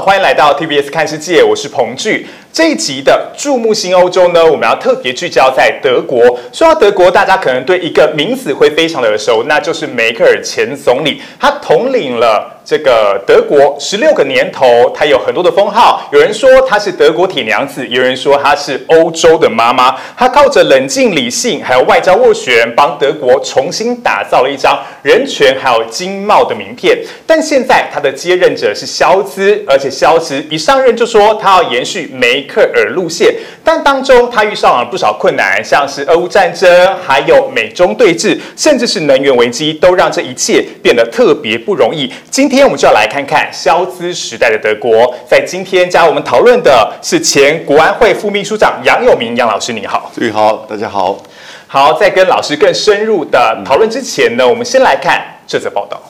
欢迎来到 TBS 看世界，我是彭巨。这一集的注目新欧洲呢，我们要特别聚焦在德国。说到德国，大家可能对一个名字会非常的耳熟，那就是梅克尔前总理，他统领了。这个德国十六个年头，她有很多的封号。有人说她是德国铁娘子，有人说她是欧洲的妈妈。她靠着冷静理性，还有外交斡旋，帮德国重新打造了一张人权还有经贸的名片。但现在她的接任者是肖兹，而且肖兹一上任就说他要延续梅克尔路线。但当中他遇上了不少困难，像是俄乌战争，还有美中对峙，甚至是能源危机，都让这一切变得特别不容易。今今天我们就要来看看肖兹时代的德国。在今天加入我们讨论的是前国安会副秘书长杨永明杨老师，你好。你好，大家好。好，在跟老师更深入的讨论之前呢，我们先来看这则报道。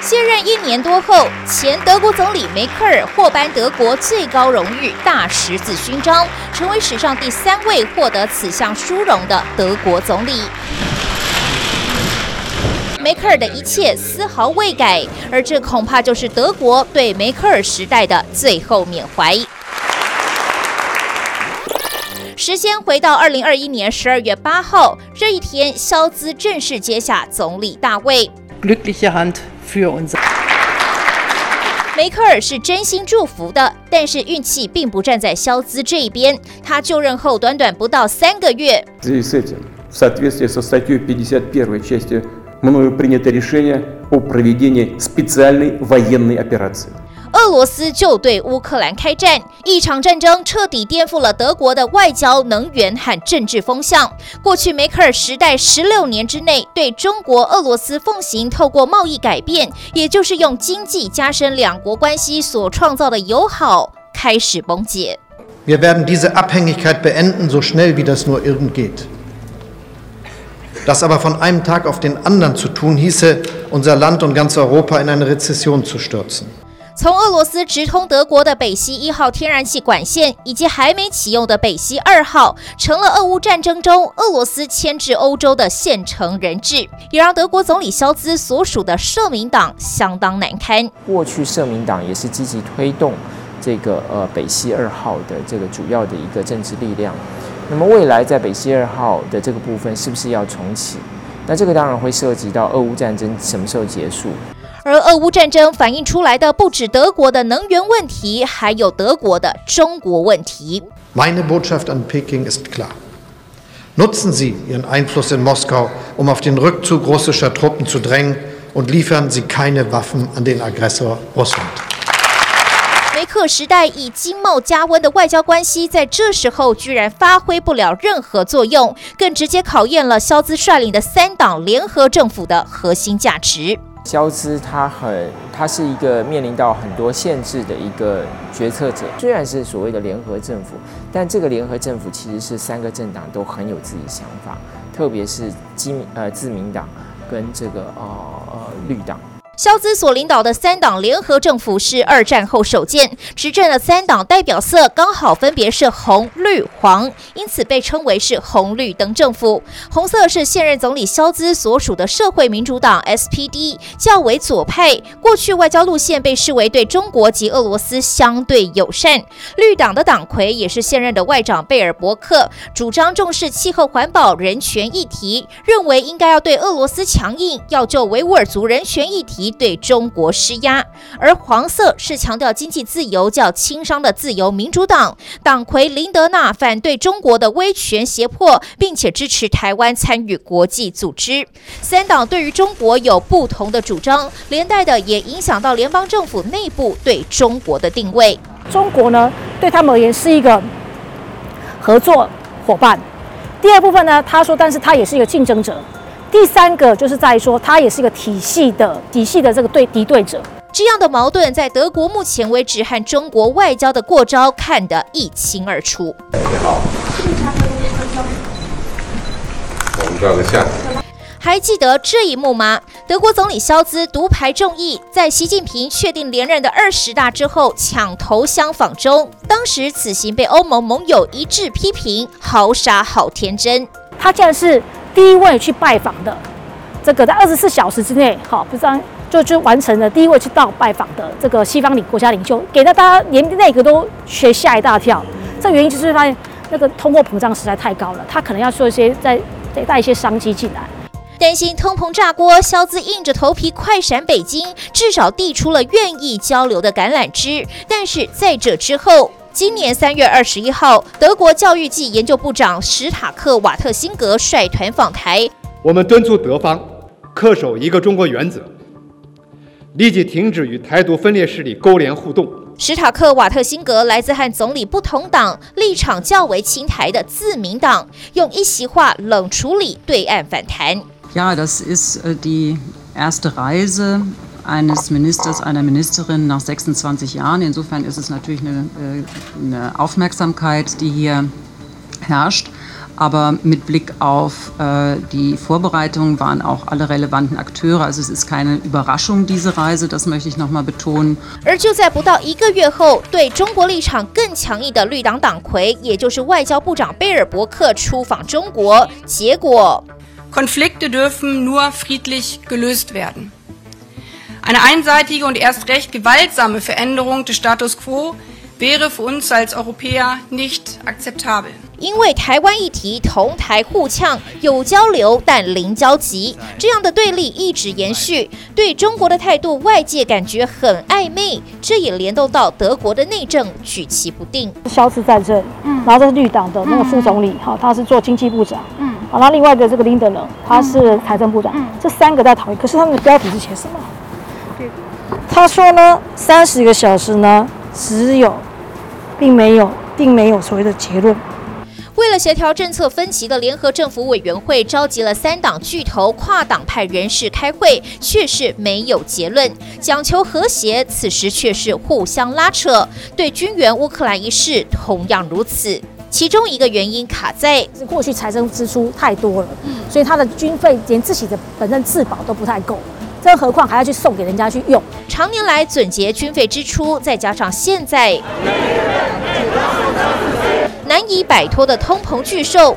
卸任一年多后，前德国总理梅克尔获颁德国最高荣誉大十字勋章，成为史上第三位获得此项殊荣的德国总理。梅克尔的一切丝毫未改，而这恐怕就是德国对梅克尔时代的最后缅怀。时间回到二零二一年十二月八号，这一天，肖兹正式接下总理大位。梅克尔是真心祝福的，但是运气并不站在肖兹这一边。他就任后短短不到三个月。俄罗斯就对乌克兰开战，一场战争彻底颠覆了德国的外交、能源和政治风向。过去梅克尔时代十六年之内，对中国、俄罗斯奉行透过贸易改变，也就是用经济加深两国关系所创造的友好，开始崩解。Wir werden diese Abhängigkeit beenden, so schnell wie das nur irgend geht. Das aber von einem Tag auf den anderen zu tun, hieße, unser Land und ganz Europa in eine Rezession zu stürzen. 从俄罗斯直通德国的北溪一号天然气管线，以及还没启用的北溪二号，成了俄乌战争中俄罗斯牵制欧洲的现成人质，也让德国总理肖兹所属的社民党相当难堪。过去社民党也是积极推动这个呃北溪二号的这个主要的一个政治力量。那么未来在北溪二号的这个部分是不是要重启？那这个当然会涉及到俄乌战争什么时候结束。而俄乌战争反映出来的不止德国的能源问题，还有德国的中国问题。Meine Botschaft an Peking ist klar: Nutzen Sie Ihren Einfluss in Moskau, um auf den Rückzug russischer Truppen zu drängen, und liefern Sie keine Waffen an den Aggressor Russland. 克时代以经贸加温的外交关系，在这时候居然发挥不了任何作用，更直接考验了肖兹率领的三党联合政府的核心价值。肖兹他很，他是一个面临到很多限制的一个决策者。虽然是所谓的联合政府，但这个联合政府其实是三个政党都很有自己想法，特别是基呃自民党跟这个呃呃绿党。肖兹所领导的三党联合政府是二战后首见，执政的三党代表色刚好分别是红、绿、黄，因此被称为是红绿灯政府。红色是现任总理肖兹所属的社会民主党 （SPD），较为左派，过去外交路线被视为对中国及俄罗斯相对友善。绿党的党魁也是现任的外长贝尔伯克，主张重视气候环保、人权议题，认为应该要对俄罗斯强硬，要就维吾尔族人权议题。对中国施压，而黄色是强调经济自由、较轻商的自由民主党党魁林德纳反对中国的威权胁迫，并且支持台湾参与国际组织。三党对于中国有不同的主张，连带的也影响到联邦政府内部对中国的定位。中国呢，对他们而言是一个合作伙伴。第二部分呢，他说，但是他也是一个竞争者。第三个就是在说，他也是一个体系的体系的这个对敌对者。这样的矛盾，在德国目前为止和中国外交的过招看得一清二楚。你好，我们照个相。还记得这一幕吗？德国总理肖兹独排众议，在习近平确定连任的二十大之后抢头香访中，当时此行被欧盟盟友一致批评好傻好天真。他竟然是。第一位去拜访的，这个在二十四小时之内，好，不知道就就完成了第一位去到拜访的这个西方领国家领袖，给到大家连那个都学吓一大跳。这原因就是发现那个通货膨胀实在太高了，他可能要做一些再再带一些商机进来。担心通膨炸锅，肖兹硬着头皮快闪北京，至少递出了愿意交流的橄榄枝。但是在这之后，今年三月二十一号，德国教育暨研究部长史塔克瓦特辛格率团访台，我们敦促德方恪守一个中国原则，立即停止与台独分裂势力勾连互动。史塔克瓦特辛格来自和总理不同党、立场较为亲台的自民党，用一席话冷处理对岸反弹。Ja, das ist die erste Reise eines Ministers, einer Ministerin nach 26 Jahren. Insofern ist es natürlich eine, eine Aufmerksamkeit, die hier herrscht. Aber mit Blick auf äh, die Vorbereitungen waren auch alle relevanten Akteure. Also es ist keine Überraschung, diese Reise, das möchte ich nochmal betonen. 而就在不到一个月后，对中国立场更强硬的绿党党魁，也就是外交部长贝尔伯克出访中国，结果 Konflikte dürfen nur friedlich gelöst werden. Eine einseitige und erst recht gewaltsame Veränderung des Status quo wäre für uns als Europäer nicht akzeptabel. 因为台湾议题同台互呛，有交流但零交集，这样的对立一直延续。对中国的态度，外界感觉很暧昧，这也联动到德国的内政举棋不定。肖兹在这里，嗯，然后这是绿党的那个副总理，哈，他是做经济部长，嗯，好，那另外一个这个林德呢，他是财政部长，嗯，这三个在讨论，可是他们的标题是写什么？他说呢，三十个小时呢，只有，并没有，并没有所谓的结论。为了协调政策分歧的联合政府委员会召集了三党巨头、跨党派人士开会，却是没有结论。讲求和谐，此时却是互相拉扯。对军援乌克兰一事同样如此。其中一个原因卡在过去财政支出太多了，所以他的军费连自己的本身自保都不太够，更何况还要去送给人家去用。常年来总结军费支出，再加上现在。难以摆脱的通膨巨兽，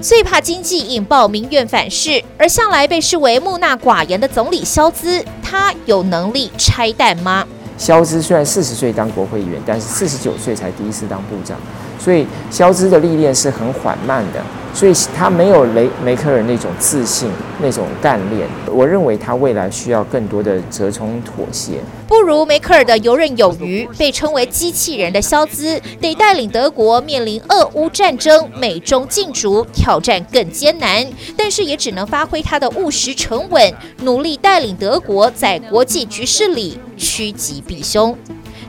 最怕经济引爆民怨反噬。而向来被视为木讷寡言的总理肖兹，他有能力拆弹吗？肖兹虽然四十岁当国会议员，但是四十九岁才第一次当部长，所以肖兹的历练是很缓慢的。所以他没有雷梅克尔那种自信、那种干练。我认为他未来需要更多的折冲妥协。不如梅克尔的游刃有余，被称为机器人的肖兹，得带领德国面临俄乌战争、美中竞逐，挑战更艰难。但是也只能发挥他的务实沉稳，努力带领德国在国际局势里趋吉避凶。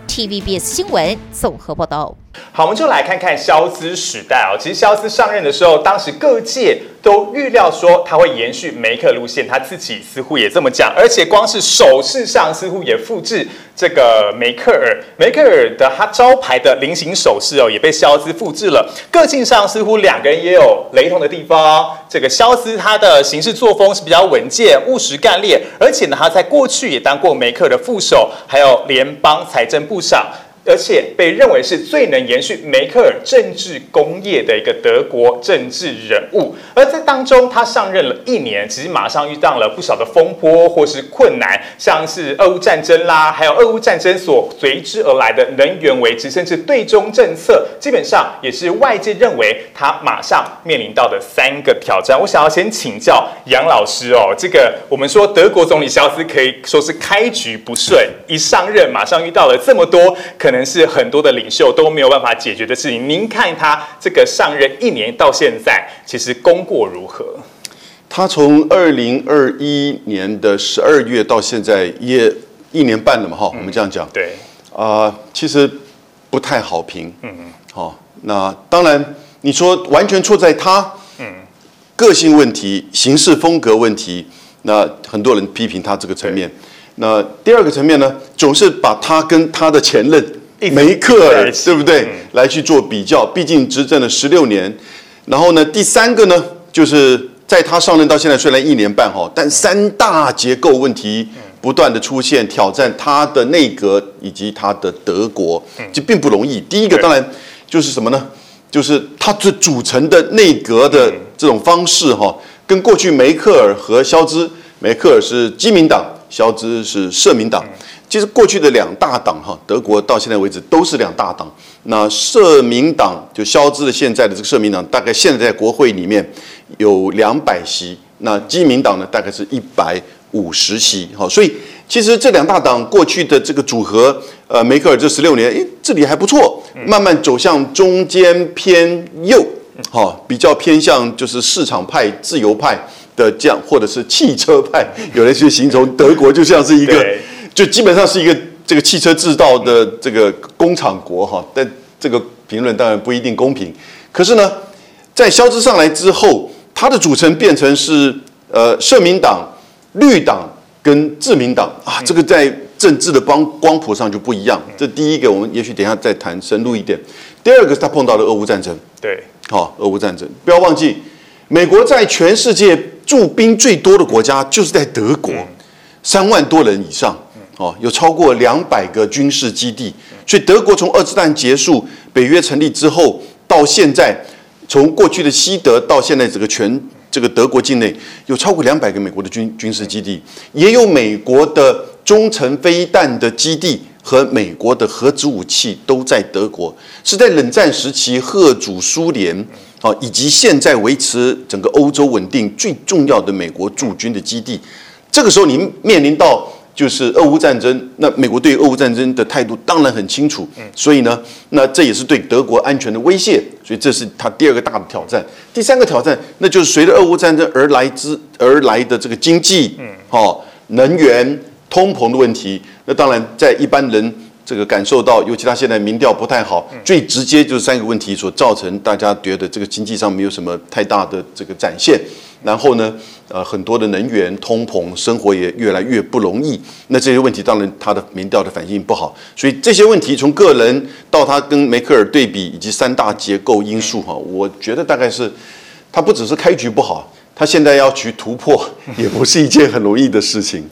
TVBS 新闻综合报道。好，我们就来看看肖斯时代哦。其实肖斯上任的时候，当时各界都预料说他会延续梅克路线，他自己似乎也这么讲，而且光是手势上似乎也复制这个梅克尔。梅克尔的他招牌的菱形手势哦，也被肖斯复制了。个性上似乎两个人也有雷同的地方。这个肖斯他的行事作风是比较稳健、务实、干练，而且呢，他在过去也当过梅克的副手，还有联邦财政部长。而且被认为是最能延续梅克尔政治工业的一个德国政治人物，而在当中，他上任了一年，其实马上遇到了不少的风波或是困难，像是俄乌战争啦，还有俄乌战争所随之而来的能源危机，甚至对中政策，基本上也是外界认为他马上面临到的三个挑战。我想要先请教杨老师哦，这个我们说德国总理肖斯可以说是开局不顺，一上任马上遇到了这么多可能。可能是很多的领袖都没有办法解决的事情。您看他这个上任一年到现在，其实功过如何？他从二零二一年的十二月到现在也一年半了嘛，哈，我们这样讲。对啊，其实不太好评。嗯嗯。好，那当然你说完全错在他，嗯，个性问题、行事风格问题，那很多人批评他这个层面。那第二个层面呢，总是把他跟他的前任。梅克尔对不对？来去做比较，毕竟执政了十六年。然后呢，第三个呢，就是在他上任到现在虽然一年半哈，但三大结构问题不断的出现，挑战他的内阁以及他的德国，这并不容易。第一个当然就是什么呢？就是他这组成的内阁的这种方式哈，跟过去梅克尔和肖兹梅克尔是基民党，肖兹是社民党。其实过去的两大党哈，德国到现在为止都是两大党。那社民党就肖兹的现在的这个社民党，大概现在在国会里面有两百席。那基民党呢，大概是一百五十席。好，所以其实这两大党过去的这个组合，呃，梅克尔这十六年，诶，这里还不错，慢慢走向中间偏右，好，比较偏向就是市场派、自由派的这样，或者是汽车派。有人去形容德国就像是一个。就基本上是一个这个汽车制造的这个工厂国哈，但这个评论当然不一定公平。可是呢，在肖兹上来之后，它的组成变成是呃社民党、绿党跟自民党啊，这个在政治的光光谱上就不一样。这第一个，我们也许等下再谈深入一点。第二个是他碰到了俄乌战争，对，好，俄乌战争不要忘记，美国在全世界驻兵最多的国家就是在德国，三万多人以上。哦，有超过两百个军事基地，所以德国从二次战结束、北约成立之后到现在，从过去的西德到现在，整个全这个德国境内有超过两百个美国的军军事基地，也有美国的中程飞弹的基地和美国的核子武器都在德国，是在冷战时期贺主苏联啊，以及现在维持整个欧洲稳定最重要的美国驻军的基地。这个时候，您面临到。就是俄乌战争，那美国对俄乌战争的态度当然很清楚，所以呢，那这也是对德国安全的威胁，所以这是他第二个大的挑战。第三个挑战，那就是随着俄乌战争而来之而来的这个经济，嗯，哦，能源、通膨的问题。那当然，在一般人这个感受到，尤其他现在民调不太好，最直接就是三个问题所造成，大家觉得这个经济上没有什么太大的这个展现。然后呢，呃，很多的能源通膨，生活也越来越不容易。那这些问题当然他的民调的反应不好。所以这些问题从个人到他跟梅克尔对比，以及三大结构因素哈，我觉得大概是他不只是开局不好，他现在要去突破也不是一件很容易的事情。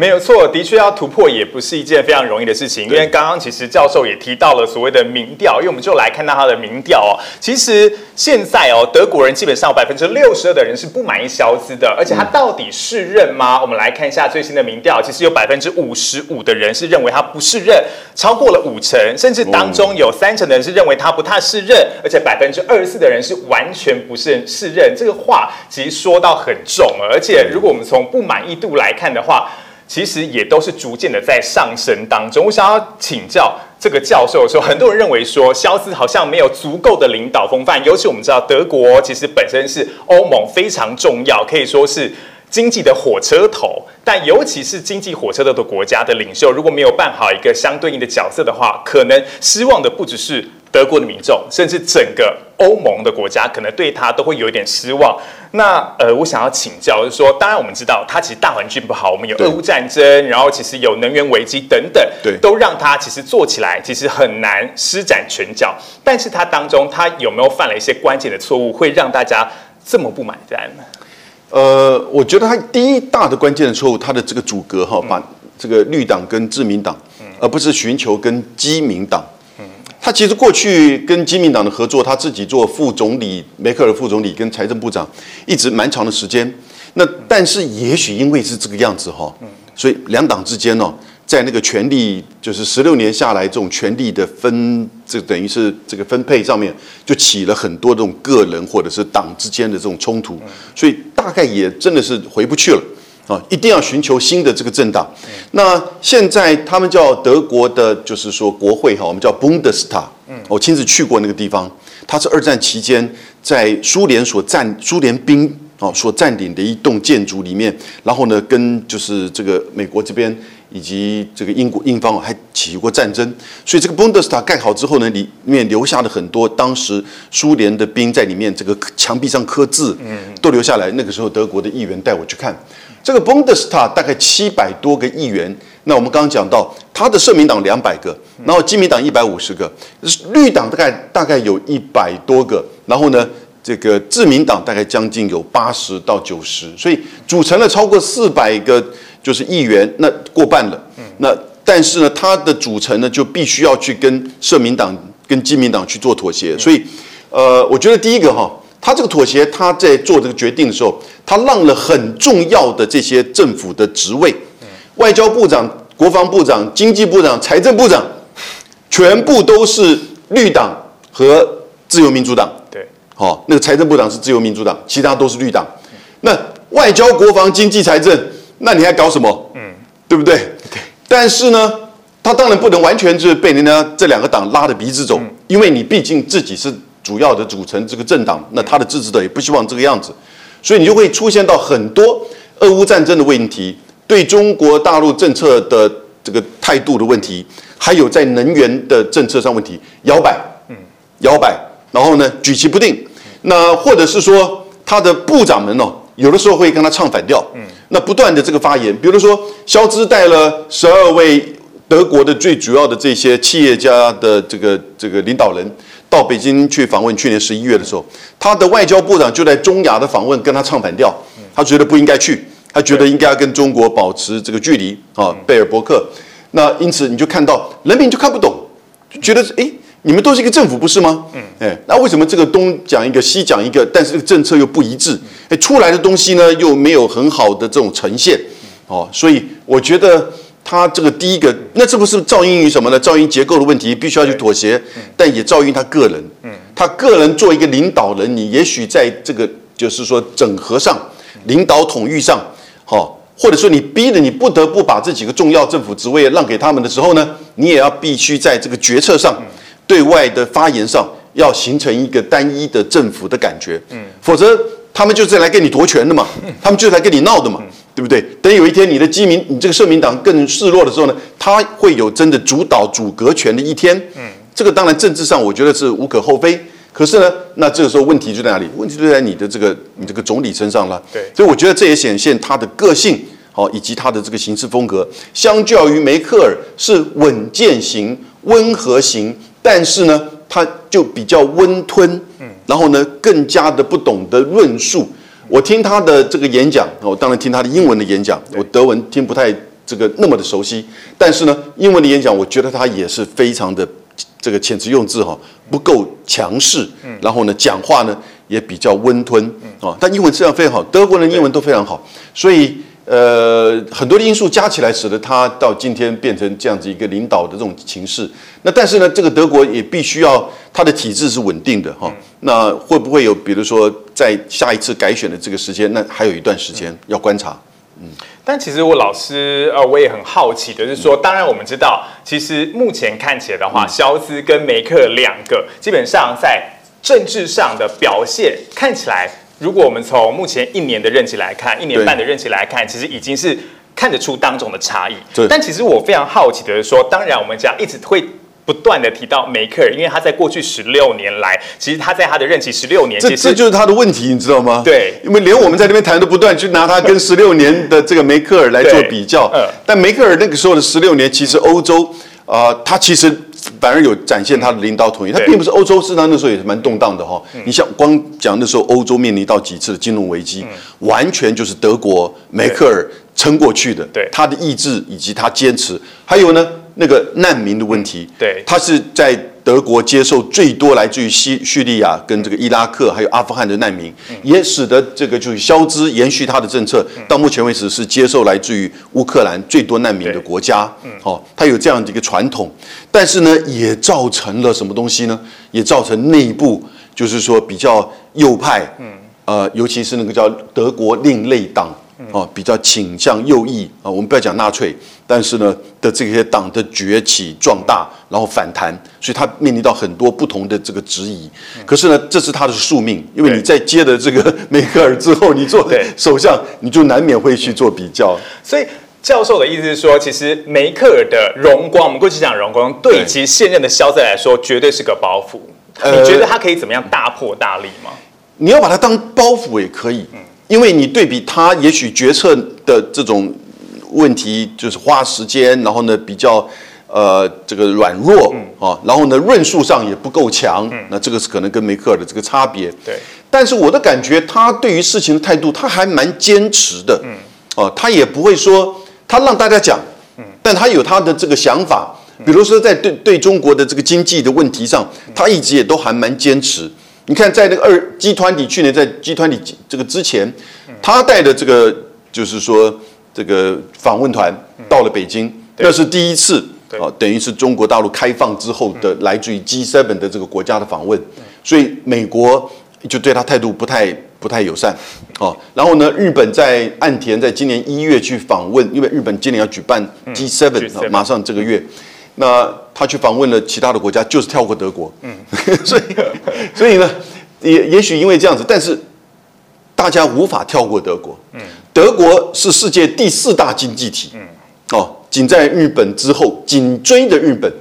没有错，的确要突破也不是一件非常容易的事情。因为刚刚其实教授也提到了所谓的民调，因为我们就来看到他的民调哦。其实现在哦，德国人基本上百分之六十二的人是不满意肖兹的，而且他到底是任吗？我们来看一下最新的民调，其实有百分之五十五的人是认为他不是任，超过了五成，甚至当中有三成的人是认为他不太是任，而且百分之二十四的人是完全不是是任。这个话其实说到很重，而且如果我们从不满意度来看的话。其实也都是逐渐的在上升当中。我想要请教这个教授的时候，很多人认为说，肖斯好像没有足够的领导风范。尤其我们知道，德国其实本身是欧盟非常重要，可以说是经济的火车头。但尤其是经济火车头的国家的领袖，如果没有办好一个相对应的角色的话，可能失望的不只是德国的民众，甚至整个欧盟的国家，可能对他都会有一点失望。那呃，我想要请教，就是说，当然我们知道，他其实大环境不好，我们有俄乌战争，然后其实有能源危机等等，对，都让他其实做起来其实很难施展拳脚。但是他当中，他有没有犯了一些关键的错误，会让大家这么不买单呢？呃，我觉得他第一大的关键的错误，他的这个阻隔哈，把这个绿党跟自民党，而不是寻求跟基民党。他其实过去跟基民党的合作，他自己做副总理，梅克尔副总理跟财政部长，一直蛮长的时间。那但是也许因为是这个样子哈，所以两党之间呢，在那个权力就是十六年下来这种权力的分，这等于是这个分配上面，就起了很多这种个人或者是党之间的这种冲突，所以大概也真的是回不去了。啊，一定要寻求新的这个政党。那现在他们叫德国的，就是说国会哈，我们叫 Bundestag。嗯，我亲自去过那个地方，它是二战期间在苏联所占、苏联兵哦所占领的一栋建筑里面，然后呢，跟就是这个美国这边以及这个英国英方还起过战争，所以这个 Bundestag 盖好之后呢，里面留下了很多当时苏联的兵在里面这个墙壁上刻字，嗯，都留下来。那个时候德国的议员带我去看。这个 Bundestag 大概七百多个议员，那我们刚刚讲到，他的社民党两百个，然后基民党一百五十个，绿党大概大概有一百多个，然后呢，这个自民党大概将近有八十到九十，所以组成了超过四百个就是议员，那过半了。那但是呢，它的组成呢就必须要去跟社民党跟基民党去做妥协，所以呃，我觉得第一个哈。他这个妥协，他在做这个决定的时候，他让了很重要的这些政府的职位，外交部长、国防部长、经济部长、财政部长，全部都是绿党和自由民主党。对，好、那个财政部长是自由民主党，其他都是绿党。那外交、国防、经济、财政，那你还搞什么？嗯，对不对？对。但是呢，他当然不能完全就是被人家这两个党拉着鼻子走，因为你毕竟自己是主要的组成这个政党，那他的支持者也不希望这个样子，所以你就会出现到很多俄乌战争的问题，对中国大陆政策的这个态度的问题，还有在能源的政策上问题摇摆，嗯，摇摆，然后呢举棋不定，那或者是说他的部长们哦，有的时候会跟他唱反调，嗯，那不断的这个发言，比如说肖兹带了十二位德国的最主要的这些企业家的这个这个领导人到北京去访问，去年十一月的时候，他的外交部长就在中亚的访问跟他唱反调，他觉得不应该去，他觉得应该要跟中国保持这个距离啊，贝尔伯克。那因此你就看到人民就看不懂，就觉得诶，你们都是一个政府不是吗？嗯，哎，那为什么这个东讲一个西讲一个，但是这个政策又不一致？哎，出来的东西呢又没有很好的这种呈现，哦，所以我觉得他这个第一个，那这不是噪音于什么呢？噪音结构的问题，必须要去妥协，但也噪音他个人，嗯，他个人做一个领导人，你也许在这个就是说整合上、领导统御上，好、或者说你逼着你不得不把这几个重要政府职位让给他们的时候呢，你也要必须在这个决策上、对外的发言上，要形成一个单一的政府的感觉，嗯，否则他们就是来跟你夺权的嘛，他们就是来跟你闹的嘛，对不对？等有一天你的基民，你这个社民党更示弱的时候呢，他会有真的主导主格权的一天，嗯，这个当然政治上我觉得是无可厚非。可是呢，那这个时候问题就在哪里？问题就在你的这个你这个总理身上了。对所以我觉得这也显现他的个性，好、以及他的这个行事风格，相较于梅克尔是稳健型、温和型，但是呢，他就比较温吞，嗯，然后呢，更加的不懂得论述。我听他的这个演讲，我当然听他的英文的演讲，我德文听不太这个那么的熟悉，但是呢，英文的演讲，我觉得他也是非常的这个遣词用字哈不够强势，然后呢讲话呢也比较温吞啊，但英文质量非常好，德国人英文都非常好，所以呃很多的因素加起来，使得他到今天变成这样子一个领导的这种情势。那但是呢，这个德国也必须要它的体制是稳定的哈。那会不会有比如说在下一次改选的这个时间，那还有一段时间要观察。嗯但其实我老师呃，我也很好奇的是说，当然我们知道，其实目前看起来的话，肖兹跟梅克两个基本上在政治上的表现看起来，如果我们从目前一年的任期来看，一年半的任期来看，其实已经是看得出当中的差异对。但其实我非常好奇的是说，当然我们讲一直会。不断的提到梅克尔，因为他在过去十六年来，其实他在他的任期十六年，这这就是他的问题，你知道吗？对因为连我们在那边谈都不断去拿他跟 十六年的这个梅克尔来做比较。但梅克尔那个时候的十六年，其实欧洲啊、呃他其实反而有展现他的领导统一。他并不是欧洲，市场那时候也是蛮动荡的哈。你像光讲那时候欧洲面临到几次的金融危机，完全就是德国梅克尔撑过去的。对他的意志以及他坚持，还有呢那个难民的问题。对他是在德国接受最多来自于西叙利亚跟这个伊拉克还有阿富汗的难民，也使得这个就是肖兹延续他的政策，到目前为止是接受来自于乌克兰最多难民的国家。哦，他有这样的一个传统，但是呢，也造成了什么东西呢？也造成内部就是说比较右派，嗯呃，尤其是那个叫德国另类党。哦，比较倾向右翼啊，我们不要讲纳粹，但是呢的这些党的崛起壮大，然后反弹，所以他面临到很多不同的这个质疑。可是呢，这是他的宿命，因为你在接的这个梅克尔之后，你做对首相，你就难免会去做比较。所以教授的意思是说，其实梅克尔的荣光，我们过去讲荣光，对对其现任的肖兹来说，绝对是个包袱。呃你觉得他可以怎么样大破大立吗？你要把它当包袱也可以，因为你对比他，也许决策的这种问题就是花时间，然后呢比较呃这个软弱啊，然后呢论述上也不够强，那这个是可能跟梅克尔的这个差别。对，但是我的感觉，他对于事情的态度，他还蛮坚持的。嗯，哦，他也不会说他让大家讲，嗯，但他有他的这个想法。比如说在对对中国的这个经济的问题上，他一直也都还蛮坚持。你看，在那个二 G 团体去年在 G 团体这个之前，他带的这个就是说这个访问团到了北京，那是第一次啊，等于是中国大陆开放之后的来自于 G7 的这个国家的访问，所以美国就对他态度不太不太友善。哦。然后呢，日本在岸田在今年一月去访问，因为日本今年要举办 G7，马上这个月。那他去访问了其他的国家，就是跳过德国，嗯，所以所以呢，也也许因为这样子，但是大家无法跳过德国，嗯，德国是世界第四大经济体，嗯，哦，仅在日本之后，紧追的日本，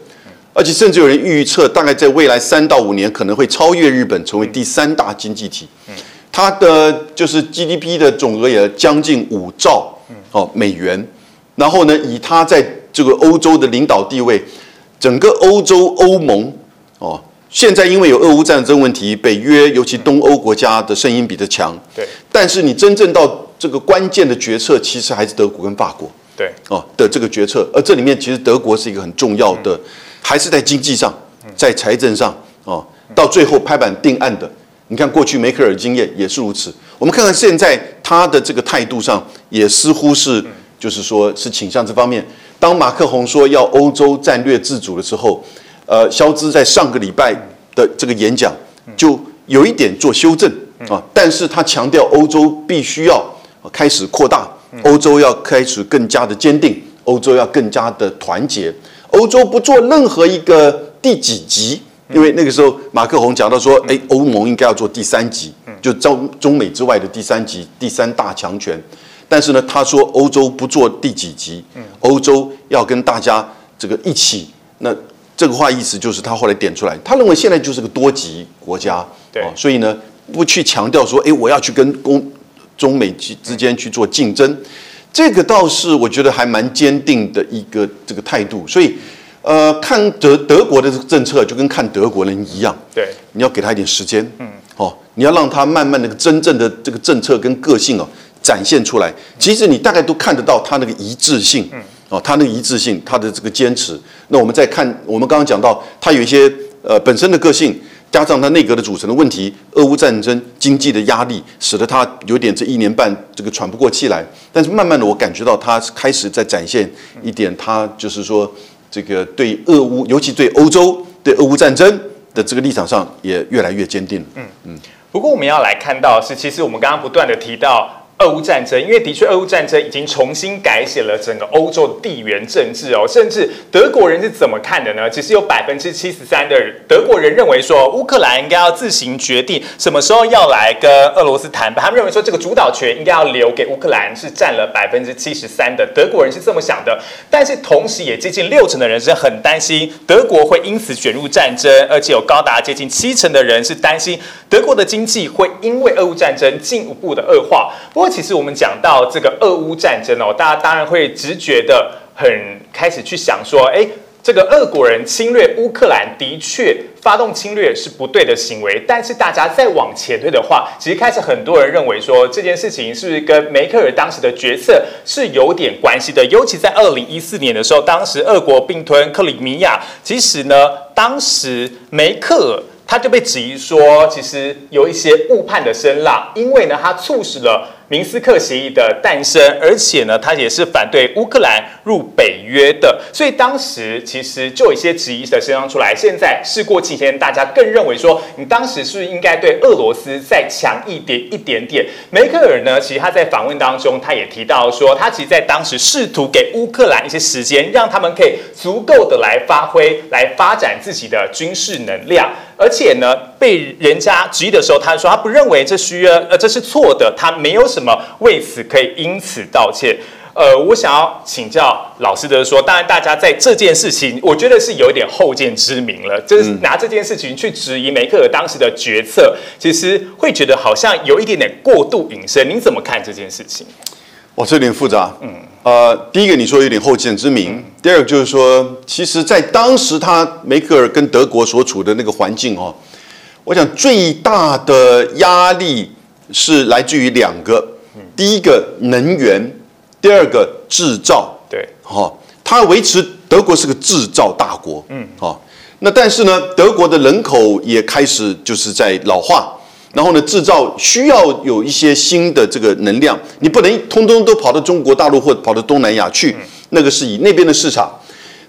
而且甚至有人预测，大概在未来三到五年可能会超越日本，成为第三大经济体，嗯，它的就是 GDP 的总额也将近五兆，哦美元，然后呢，以它在这个欧洲的领导地位，整个欧洲欧盟哦，现在因为有俄乌战争问题，北约尤其东欧国家的声音比较强。对。但是你真正到这个关键的决策，其实还是德国跟法国。对。哦的这个决策，而这里面其实德国是一个很重要的，还是在经济上，在财政上哦，到最后拍板定案的。你看过去梅克尔经验也是如此。我们看看现在他的这个态度上，也似乎是。就是说，是倾向这方面。当马克宏说要欧洲战略自主的时候，呃，肖兹在上个礼拜的这个演讲就有一点做修正啊，但是他强调欧洲必须要开始扩大，欧洲要开始更加的坚定，欧洲要更加的团结，欧洲不做任何一个第几级，因为那个时候马克宏讲到说，哎，欧盟应该要做第三级，就中中美之外的第三级，第三大强权。但是呢，他说欧洲不做第几级，欧洲要跟大家这个一起。那这个话意思就是他后来点出来，他认为现在就是个多级国家，对，所以呢不去强调说，哎，我要去跟公中美之之间去做竞争，这个倒是我觉得还蛮坚定的一个这个态度。所以，呃，看德德国的这个政策就跟看德国人一样，对，你要给他一点时间，嗯，哦，你要让他慢慢那个真正的这个政策跟个性哦。展现出来，其实你大概都看得到他那个一致性，哦，他那个一致性，他的这个坚持。那我们再看，我们刚刚讲到，他有一些呃本身的个性，加上他内阁的组成的问题，俄乌战争、经济的压力，使得他有点这一年半这个喘不过气来。但是慢慢的，我感觉到他开始在展现一点，他就是说这个对俄乌，尤其对欧洲、对俄乌战争的这个立场上，也越来越坚定。嗯嗯。不过我们要来看到是，其实我们刚刚不断的提到。俄乌战争，因为的确，俄乌战争已经重新改写了整个欧洲的地缘政治哦。甚至德国人是怎么看的呢？其实有百分之七十三的德国人认为说，乌克兰应该要自行决定什么时候要来跟俄罗斯谈判。他们认为说，这个主导权应该要留给乌克兰，是占了百分之七十三的德国人是这么想的。但是同时，也接近六成的人是很担心德国会因此卷入战争，而且有高达接近七成的人是担心德国的经济会因为俄乌战争进一步的恶化。不，其实我们讲到这个俄乌战争哦，大家当然会直觉的很开始去想说，哎，这个俄国人侵略乌克兰的确发动侵略是不对的行为。但是大家再往前推的话，其实开始很多人认为说这件事情是不是跟梅克尔当时的决策是有点关系的？尤其在二零一四年的时候，当时俄国并吞克里米亚，其实呢，当时梅克尔。他就被质疑说，其实有一些误判的声浪，因为呢，他促使了明斯克协议的诞生，而且呢，他也是反对乌克兰入北约的，所以当时其实就有一些质疑的声浪出来。现在事过境迁，大家更认为说，你当时是不是应该对俄罗斯再强一点一点点？梅克尔呢，其实他在访问当中，他也提到说，他其实在当时试图给乌克兰一些时间，让他们可以足够的来发挥、来发展自己的军事能量。而且呢，被人家质疑的时候，他说他不认为这需要，呃，这是错的，他没有什么为此可以因此道歉。呃，我想要请教老师的说，当然大家在这件事情，我觉得是有一点后见之明了，就是拿这件事情去质疑梅克尔当时的决策，其实会觉得好像有一点点过度隐身。您怎么看这件事情？哇，这有点复杂。嗯，呃，第一个你说有点后见之明，第二个就是说，其实，在当时他梅克尔跟德国所处的那个环境哦，我想最大的压力是来自于两个，第一个能源，第二个制造。对，哈，它维持德国是个制造大国。嗯，好，那但是呢，德国的人口也开始就是在老化，然后呢，制造需要有一些新的这个能量，你不能通通都跑到中国大陆或跑到东南亚去，那个是以那边的市场。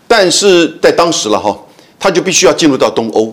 但是在当时了哈，它就必须要进入到东欧，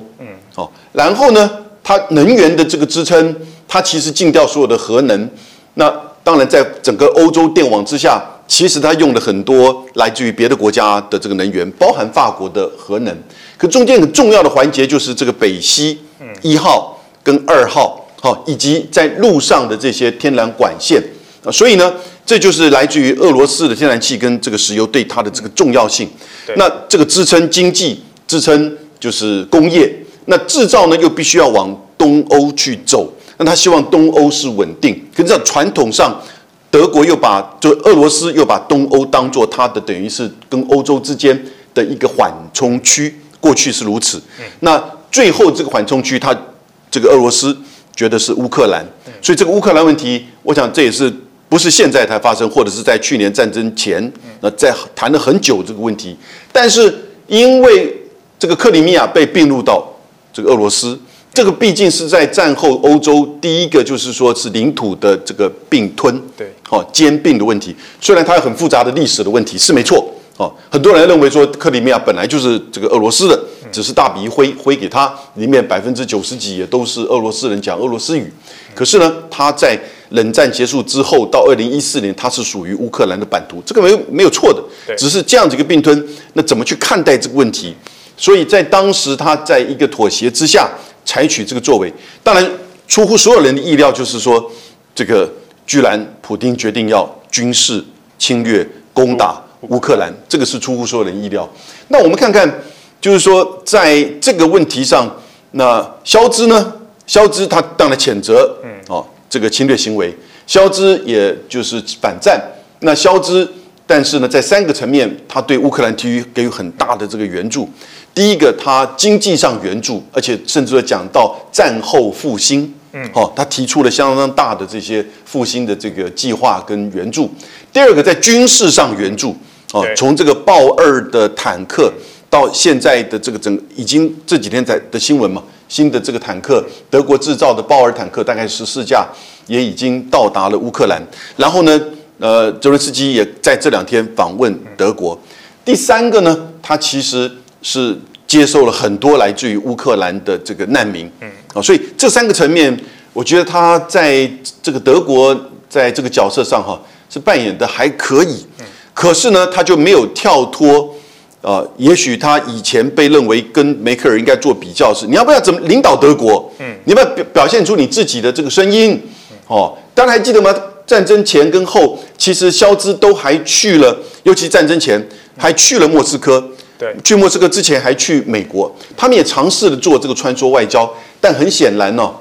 嗯，好，然后呢，它能源的这个支撑，它其实禁掉所有的核能，那当然在整个欧洲电网之下，其实它用了很多来自于别的国家的这个能源，包含法国的核能，可中间很重要的环节就是这个北溪一号跟二号，好，以及在路上的这些天然管线啊，所以呢。这就是来自于俄罗斯的天然气跟这个石油对它的这个重要性。那这个支撑经济、支撑就是工业，那制造呢又必须要往东欧去走。那他希望东欧是稳定。可是传统上，德国又把就俄罗斯又把东欧当做它的等于是跟欧洲之间的一个缓冲区。过去是如此。那最后这个缓冲区，它这个俄罗斯觉得是乌克兰。所以这个乌克兰问题，我想这也是。不是现在才发生，或者是在去年战争前，那在谈了很久这个问题。但是因为这个克里米亚被并入到这个俄罗斯，这个毕竟是在战后欧洲第一个就是说是领土的这个并吞，对，哦兼并的问题。虽然它有很复杂的历史的问题是没错，哦，很多人认为说克里米亚本来就是这个俄罗斯的，只是大笔一挥挥给他，里面百分之九十几也都是俄罗斯人讲俄罗斯语。可是呢，他在冷战结束之后，到二零一四年，它是属于乌克兰的版图，这个没有没有错的，只是这样子一个并吞，那怎么去看待这个问题？所以在当时，他在一个妥协之下采取这个作为，当然出乎所有人的意料，就是说这个居然普京决定要军事侵略攻打乌克兰，这个是出乎所有人意料。那我们看看，就是说在这个问题上，那肖兹呢？肖兹他当然谴责，嗯，哦。这个侵略行为，肖兹也就是反战。那肖兹，但是呢，在三个层面，他对乌克兰提予给予很大的这个援助。第一个，他经济上援助，而且甚至会讲到战后复兴。嗯，好，他提出了相当大的这些复兴的这个计划跟援助。第二个，在军事上援助，哦，从这个豹二的坦克到现在的这个整，已经这几天在的新闻嘛。新的这个坦克，德国制造的豹二坦克，大概十四架，也已经到达了乌克兰。然后呢，呃，泽伦斯基也在这两天访问德国。第三个呢，他其实是接受了很多来自于乌克兰的这个难民。嗯，啊，所以这三个层面，我觉得他在这个德国在这个角色上哈，是扮演的还可以。嗯，可是呢，他就没有跳脱。呃，也许他以前被认为跟梅克尔应该做比较是，你要不要怎么领导德国？嗯，你要不要表表现出你自己的这个声音？哦，大家还记得吗？战争前跟后，其实肖兹都还去了，尤其战争前还去了莫斯科。对，去莫斯科之前还去美国，他们也尝试了做这个穿梭外交，但很显然呢，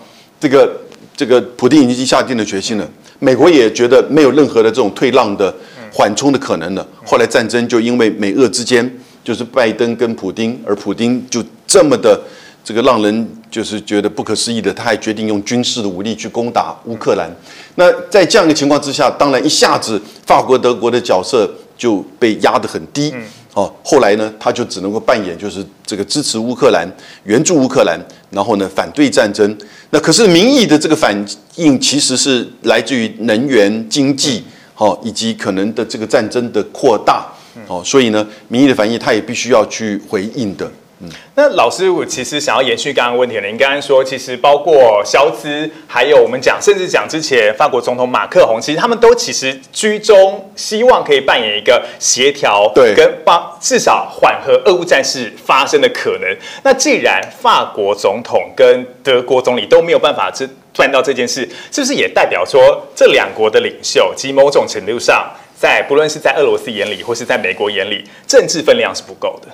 这个这个普京已经下定了决心了，美国也觉得没有任何的这种退让的缓冲的可能了。后来战争就因为美俄之间。就是拜登跟普京，而普京就这么的这个让人就是觉得不可思议的，他还决定用军事的武力去攻打乌克兰。那在这样一个情况之下，当然一下子法国、德国的角色就被压得很低。哦，后来呢，他就只能够扮演就是这个支持乌克兰、援助乌克兰，然后呢反对战争。那可是民意的这个反应其实是来自于能源、经济，好以及可能的这个战争的扩大。哦，所以呢，民意的反应，他也必须要去回应的。嗯，那老师，我其实想要延续刚刚问题了。您刚刚说，其实包括肖兹，还有我们讲，甚至讲之前法国总统马克宏，其实他们都其实居中，希望可以扮演一个协调，对，跟帮至少缓和俄乌战事发生的可能。那既然法国总统跟德国总理都没有办法这办到这件事，是不是也代表说这两国的领袖，及某种程度上？在不论是在俄罗斯眼里，或是在美国眼里，政治分量是不够的。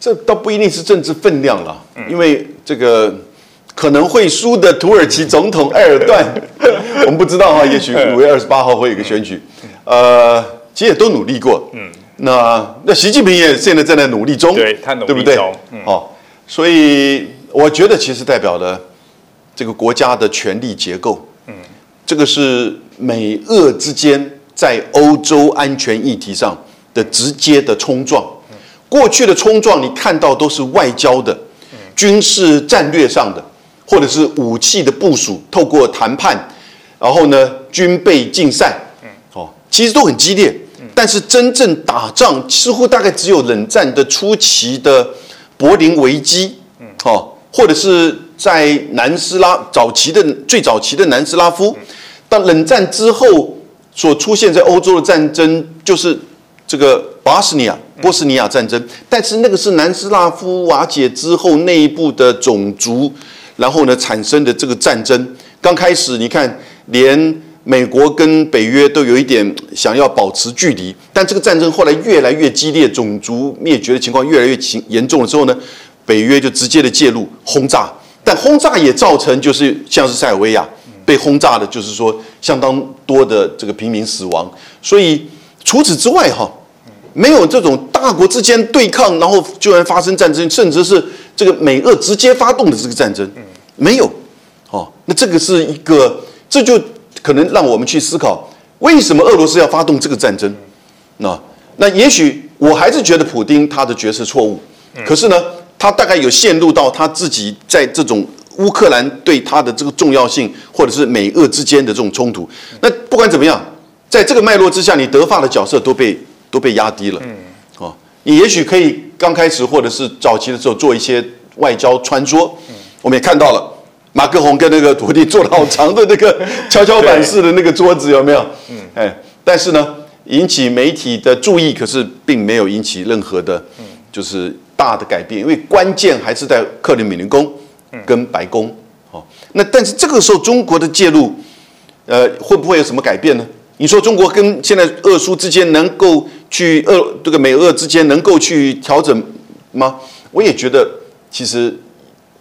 这倒不一定是政治分量了，因为这个可能会输的土耳其总统埃尔段，我们不知道哈，也许五月二十八号会有一个选举。呃，其实也都努力过。嗯，那那习近平也现在正在努力中，对他努力中。好，所以我觉得其实代表了这个国家的权力结构。嗯，这个是美俄之间。在欧洲安全议题上的直接的冲撞，过去的冲撞，你看到都是外交的、军事战略上的，或者是武器的部署，透过谈判，然后呢，军备竞赛，哦，其实都很激烈。但是真正打仗，似乎大概只有冷战的初期的柏林危机，哦，或者是在南斯拉早期的最早期的南斯拉夫，到冷战之后所出现在欧洲的战争，就是这个巴斯尼亚波斯尼亚战争。但是那个是南斯拉夫瓦解之后内部的种族，然后呢产生的这个战争。刚开始你看连。美国跟北约都有一点想要保持距离，但这个战争后来越来越激烈，种族灭绝的情况越来越严严重了之后呢，北约就直接的介入轰炸，但轰炸也造成就是像是塞尔维亚被轰炸的，就是说相当多的这个平民死亡。所以除此之外哈，没有这种大国之间对抗，然后居然发生战争，甚至是这个美俄直接发动的这个战争，没有。哦，那这个是一个这就。可能让我们去思考，为什么俄罗斯要发动这个战争？那那也许我还是觉得普丁他的决策错误。可是呢，他大概有陷入到他自己在这种乌克兰对他的这个重要性，或者是美俄之间的这种冲突。那不管怎么样，在这个脉络之下，你德法的角色都被都被压低了。嗯哦，你也许可以刚开始或者是早期的时候做一些外交穿梭。我们也看到了。马克宏跟那个徒弟坐了好长的那个 跷跷板式的那个桌子，有没有？嗯，哎，但是呢，引起媒体的注意，可是并没有引起任何的，就是大的改变，因为关键还是在克里米林宫跟白宫。哦，那但是这个时候中国的介入，呃，会不会有什么改变呢？你说中国跟现在俄苏之间能够去俄这个美俄之间能够去调整吗？我也觉得其实。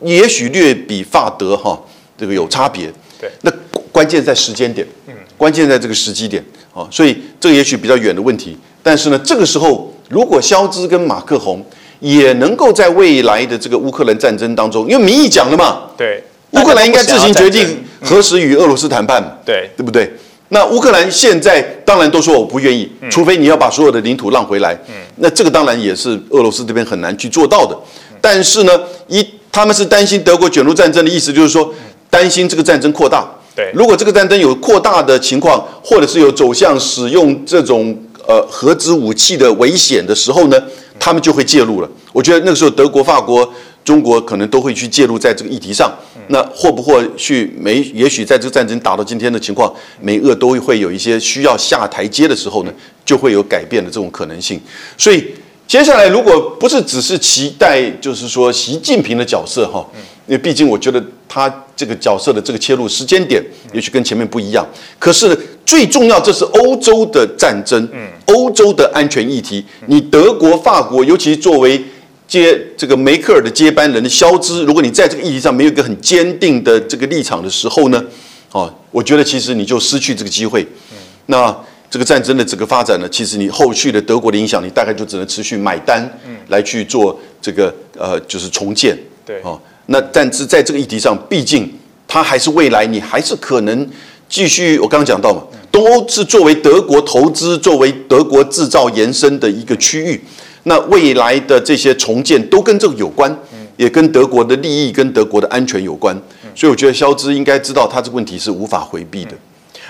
也许略比法德哈这个有差别，对，那关键在时间点，嗯，关键在这个时机点，啊，所以这个也许比较远的问题，但是呢，这个时候如果肖兹跟马克宏也能够在未来的这个乌克兰战争当中，因为民意讲了嘛，对，乌克兰应该自行决定何时与俄罗斯谈判，对，对不对？那乌克兰现在当然都说我不愿意，除非你要把所有的领土让回来，嗯，那这个当然也是俄罗斯这边很难去做到的，但是呢，一他们是担心德国卷入战争的意思，就是说担心这个战争扩大。对，如果这个战争有扩大的情况，或者是有走向使用这种呃核子武器的危险的时候呢，他们就会介入了。我觉得那个时候德国、法国、中国可能都会去介入在这个议题上。那或不或去美，也许在这个战争打到今天的情况，美俄都会有一些需要下台阶的时候呢，就会有改变的这种可能性。所以。接下来，如果不是只是期待，就是说习近平的角色哈，因为毕竟我觉得他这个角色的这个切入时间点，也许跟前面不一样。可是最重要，这是欧洲的战争，欧洲的安全议题。你德国、法国，尤其作为接这个梅克尔的接班人的肖兹，如果你在这个议题上没有一个很坚定的这个立场的时候呢，哦，我觉得其实你就失去这个机会。那。这个战争的整个发展呢，其实你后续的德国的影响，你大概就只能持续买单，嗯，来去做这个呃，就是重建，对，哦，那但是在这个议题上，毕竟它还是未来，你还是可能继续。我刚刚讲到嘛，东欧是作为德国投资、作为德国制造延伸的一个区域，那未来的这些重建都跟这个有关，也跟德国的利益、跟德国的安全有关，所以我觉得肖兹应该知道，他这个问题是无法回避的。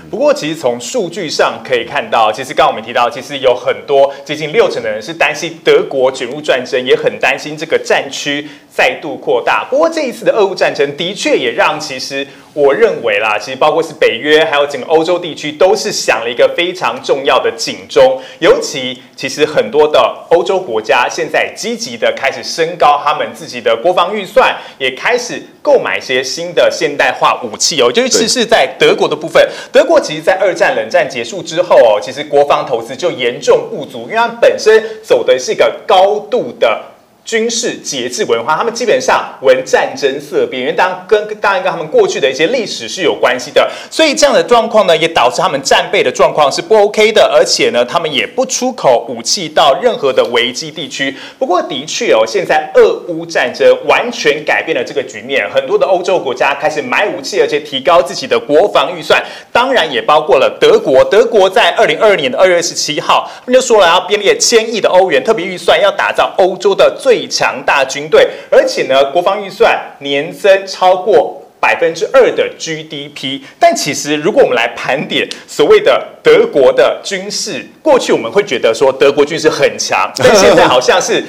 不过，其实从数据上可以看到，其实刚刚我们提到，其实有很多接近六成的人是担心德国卷入战争，也很担心这个战区再度扩大。不过，这一次的俄乌战争的确也让其实。我认为啦，其实包括是北约，还有整个欧洲地区，都是响了一个非常重要的警钟。尤其，其实很多的欧洲国家现在积极的开始升高他们自己的国防预算，也开始购买一些新的现代化武器哦。尤其是在德国的部分，德国其实，在二战冷战结束之后哦，其实国防投资就严重不足，因为它本身走的是一个高度的。军事节制文化，他们基本上闻战争色变，因为当跟当然跟他们过去的一些历史是有关系的，所以这样的状况呢，也导致他们战备的状况是不 OK 的，而且呢，他们也不出口武器到任何的危机地区。不过，的确哦，现在俄乌战争完全改变了这个局面，很多的欧洲国家开始买武器，而且提高自己的国防预算，当然也包括了德国。德国在二零二二年的二月十七号，他们就说了要编列千亿的欧元特别预算，要打造欧洲的最强大军队，而且呢，国防预算年增超过百分之二的 GDP。但其实，如果我们来盘点所谓的德国的军事，过去我们会觉得说德国军事很强，但现在好像是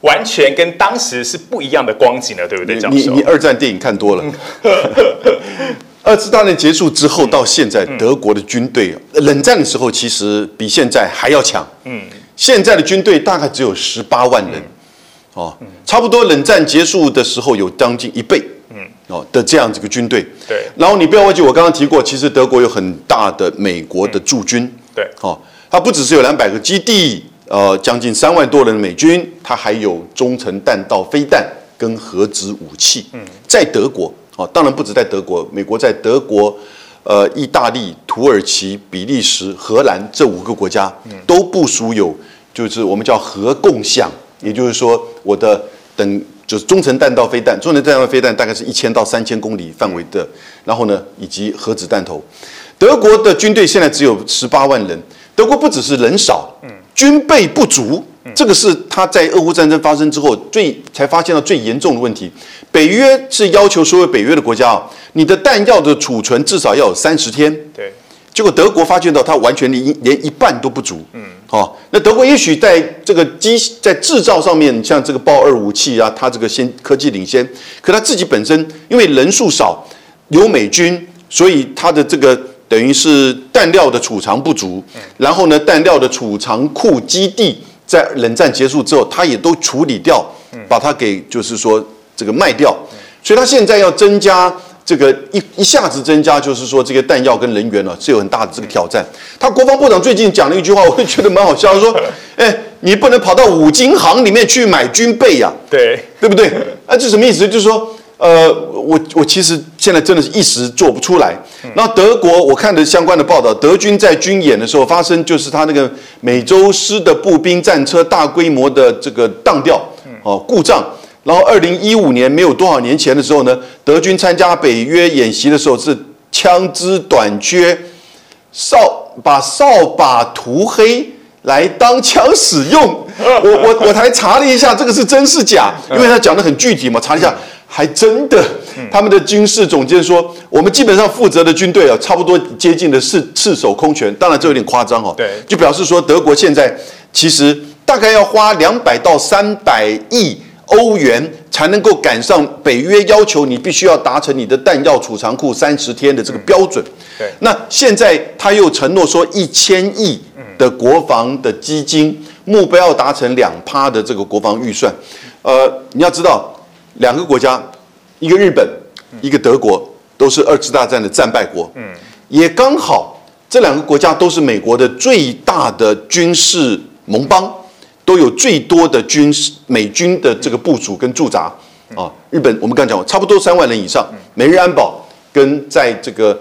完全跟当时是不一样的光景了，对不对？你你二战电影看多了。二次大战结束之后到现在，德国的军队冷战的时候其实比现在还要强。嗯，现在的军队大概只有十八万人，哦，差不多冷战结束的时候有将近一倍。嗯，哦的这样子个军队。对。然后你不要忘记，我刚刚提过，其实德国有很大的美国的驻军。对。哦，它不只是有两百个基地，呃，将近三万多人的美军，它还有中程弹道飞弹跟核子武器。嗯，在德国。哦，当然不止在德国，美国在德国、呃，意大利、土耳其、比利时、荷兰这五个国家都部署有，就是我们叫核共享，也就是说，我的等就是中程弹道飞弹，中程弹道飞弹大概是一千到三千公里范围的，然后呢，以及核子弹头。德国的军队现在只有十八万人，德国不只是人少，嗯军备不足。这个是他在俄乌战争发生之后最才发现到最严重的问题。北约是要求所有北约的国家啊，你的弹药的储存至少要有三十天。对，结果德国发现到它完全连连一半都不足。嗯，好，那德国也许在这个机在制造上面，像这个豹二武器啊，它这个先科技领先，可它自己本身因为人数少，有美军，所以它的这个等于是弹料的储藏不足。然后呢，弹料的储藏库基地。在冷战结束之后，它也都处理掉，把它给就是说这个卖掉，所以它现在要增加这个一一下子增加，就是说这个弹药跟人员呢是有很大的这个挑战。他国防部长最近讲了一句话，我会觉得蛮好笑，说：“哎，你不能跑到五金行里面去买军备呀，对对不对？啊，这什么意思？就是说。”呃，我我其实现在真的是一时做不出来。那德国，我看的相关的报道，德军在军演的时候发生，就是他那个美洲师的步兵战车大规模的这个当掉，哦故障。然后二零一五年没有多少年前的时候呢，德军参加北约演习的时候是枪支短缺，扫把扫把涂黑来当枪使用。我我我才查了一下，这个是真是假？因为他讲的很具体嘛，查了一下。还真的，他们的军事总监说，我们基本上负责的军队啊，差不多接近的是赤手空拳。当然这有点夸张哦，对，就表示说德国现在其实大概要花两百到三百亿欧元才能够赶上北约要求你必须要达成你的弹药储藏库三十天的这个标准。对，那现在他又承诺说一千亿的国防的基金目标要达成两趴的这个国防预算。呃，你要知道。两个国家，一个日本，一个德国，都是二次大战的战败国。嗯，也刚好这两个国家都是美国的最大的军事盟邦，都有最多的军事美军的这个部署跟驻扎。啊，日本我们刚讲差不多三万人以上，美日安保跟在这个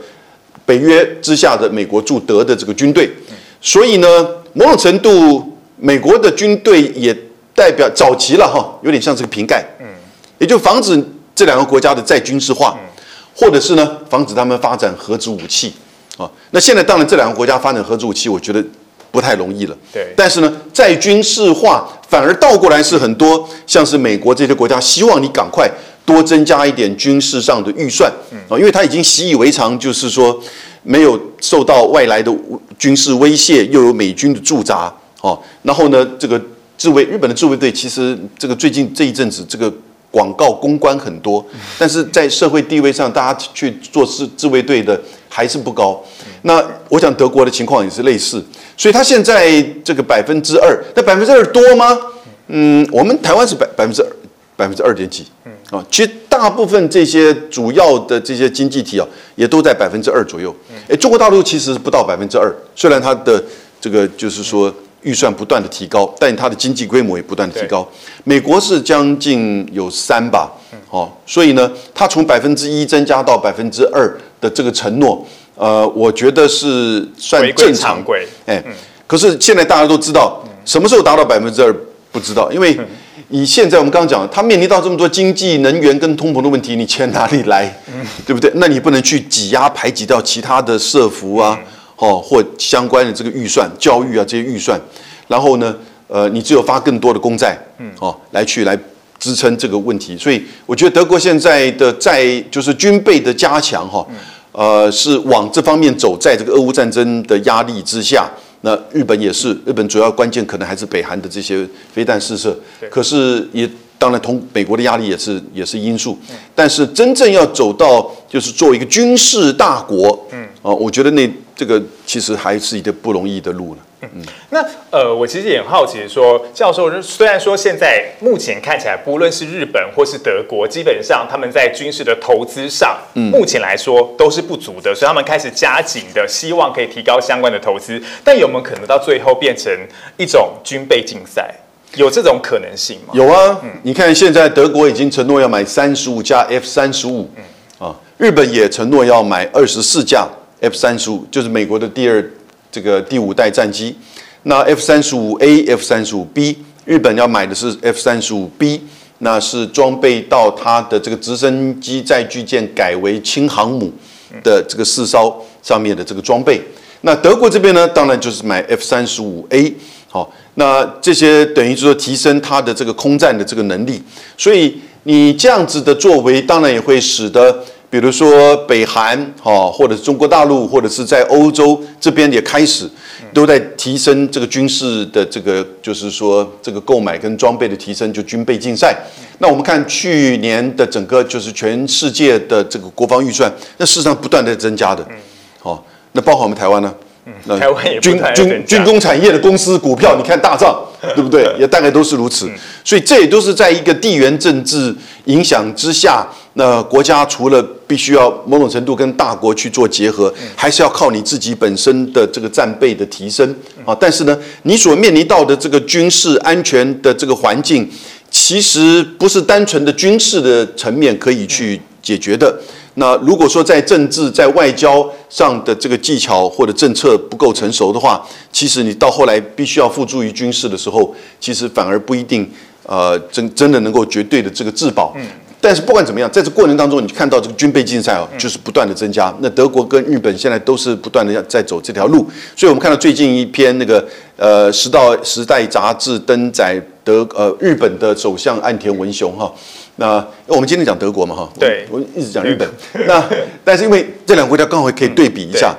北约之下的美国驻德的这个军队，所以呢，某种程度美国的军队也代表早期了哈，有点像这个瓶盖。嗯也就防止这两个国家的再军事化，或者是呢，防止他们发展核子武器啊。那现在当然这两个国家发展核子武器，我觉得不太容易了。对。但是呢，在军事化反而倒过来是很多，像是美国这些国家希望你赶快多增加一点军事上的预算啊，因为他已经习以为常，就是说没有受到外来的军事威胁，又有美军的驻扎哦。然后呢，这个自卫日本的自卫队其实这个最近这一阵子这个。广告公关很多，但是在社会地位上，大家去做自自卫队的还是不高。那我想德国的情况也是类似，所以它现在这个百分之二，那百分之二多吗？嗯，我们台湾是百百分之二百分之二点几，嗯啊，其实大部分这些主要的这些经济体啊，也都在百分之二左右。哎，中国大陆其实不到百分之二，虽然它的这个就是说。预算不断的提高，但它的经济规模也不断的提高。美国是将近有三吧，哦，所以呢，它从百分之一增加到百分之二的这个承诺，呃，我觉得是算正常常。规。哎，可是现在大家都知道，什么时候达到百分之二不知道，因为以现在我们刚刚讲，它面临到这么多经济、能源跟通膨的问题，你钱哪里来？对不对？那你不能去挤压、排挤掉其他的社服啊，哦，或相关的这个预算、教育啊这些预算，然后呢，呃，你只有发更多的公债，嗯哦，来去来支撑这个问题。所以我觉得德国现在的在就是军备的加强，哈。呃，是往这方面走，在这个俄乌战争的压力之下，那日本也是，日本主要关键可能还是北韩的这些飞弹试射，可是也当然同美国的压力也是也是因素，但是真正要走到就是作为一个军事大国，嗯，啊，我觉得那这个其实还是一个不容易的路了。那呃，我其实也很好奇说，教授虽然说现在目前看起来，不论是日本或是德国，基本上他们在军事的投资上，目前来说都是不足的，所以他们开始加紧的，希望可以提高相关的投资。但有没有可能到最后变成一种军备竞赛？有这种可能性吗？有啊，你看现在德国已经承诺要买三十五架 F 三十五，啊，日本也承诺要买二十四架 F 三十五，就是美国的第二这个第五代战机。那 F 三十五 A、F 三十五 B，日本要买的是 F 三十五 B，那是装备到它的这个直升机载具舰改为轻航母的这个四艘上面的这个装备。那德国这边呢，当然就是买 F 三十五 A，好，那这些等于说提升它的这个空战的这个能力。所以你这样子的作为，当然也会使得，比如说北韩，哦，或者是中国大陆，或者是在欧洲这边也开始都在提升这个军事的这个，就是说这个购买跟装备的提升，就军备竞赛。那我们看去年的整个就是全世界的这个国防预算，那事实上不断的增加的，好、那包括我们台湾呢？那台湾也军军军工产业的公司股票，你看大涨，对不对？也大概都是如此。所以这也都是在一个地缘政治影响之下，那国家除了必须要某种程度跟大国去做结合，还是要靠你自己本身的这个战备的提升啊。但是呢，你所面临到的这个军事安全的这个环境，其实不是单纯的军事的层面可以去解决的。那如果说在政治、在外交上的这个技巧或者政策不够成熟的话，其实你到后来必须要付诸于军事的时候，其实反而不一定呃真真的能够绝对的这个自保。但是不管怎么样，在这过程当中，你看到这个军备竞赛哦，就是不断的增加。那德国跟日本现在都是不断的在走这条路，所以我们看到最近一篇那个呃《时代时代》杂志登载德呃日本的首相岸田文雄哈。那我们今天讲德国嘛哈，对我一直讲日本。那但是因为这两个国家刚好可以对比一下，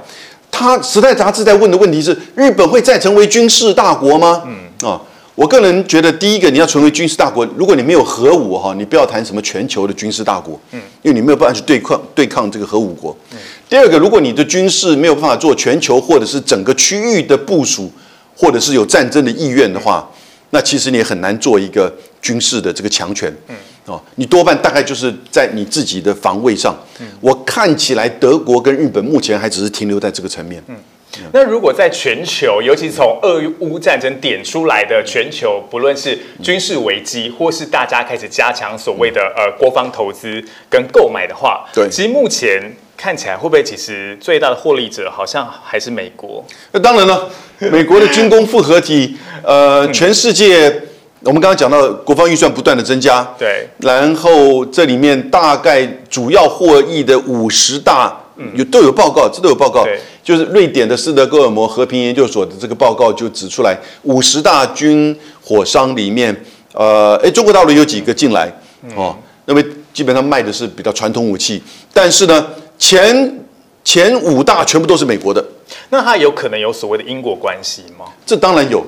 他《时代》杂志在问的问题是：日本会再成为军事大国吗？嗯啊，我个人觉得，第一个你要成为军事大国，如果你没有核武哈，你不要谈什么全球的军事大国，嗯，因为你没有办法去对抗对抗这个核武国。第二个，如果你的军事没有办法做全球或者是整个区域的部署，或者是有战争的意愿的话，那其实你也很难做一个军事的这个强权。嗯，哦，你多半大概就是在你自己的防卫上。嗯我看起来德国跟日本目前还只是停留在这个层面。嗯那如果在全球，尤其从俄乌战争点出来的全球，不论是军事危机，或是大家开始加强所谓的呃国防投资跟购买的话，对其实目前看起来会不会其实最大的获利者好像还是美国？那当然了，美国的军工复合体，呃，全世界我们刚刚讲到国防预算不断的增加，对，然后这里面大概主要获益的五十大有都有报告，这都有报告。对，就是瑞典的斯德哥尔摩和平研究所的这个报告就指出来，五十大军火商里面，呃，哎，中国大陆有几个进来哦，那么基本上卖的是比较传统武器，但是呢，前前五大全部都是美国的。那它有可能有所谓的因果关系吗？这当然有。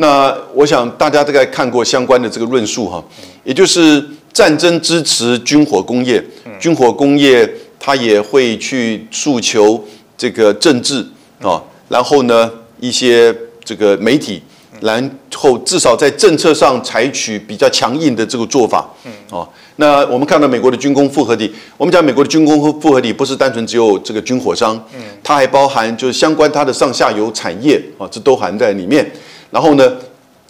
那我想大家大概看过相关的这个论述哈，也就是战争支持军火工业，军火工业它也会去诉求这个政治啊，然后呢一些这个媒体，然后至少在政策上采取比较强硬的这个做法，哦，那我们看到美国的军工复合体，我们讲美国的军工复合体不是单纯只有这个军火商，嗯。它还包含就是相关它的上下游产业啊，这都含在里面。然后呢，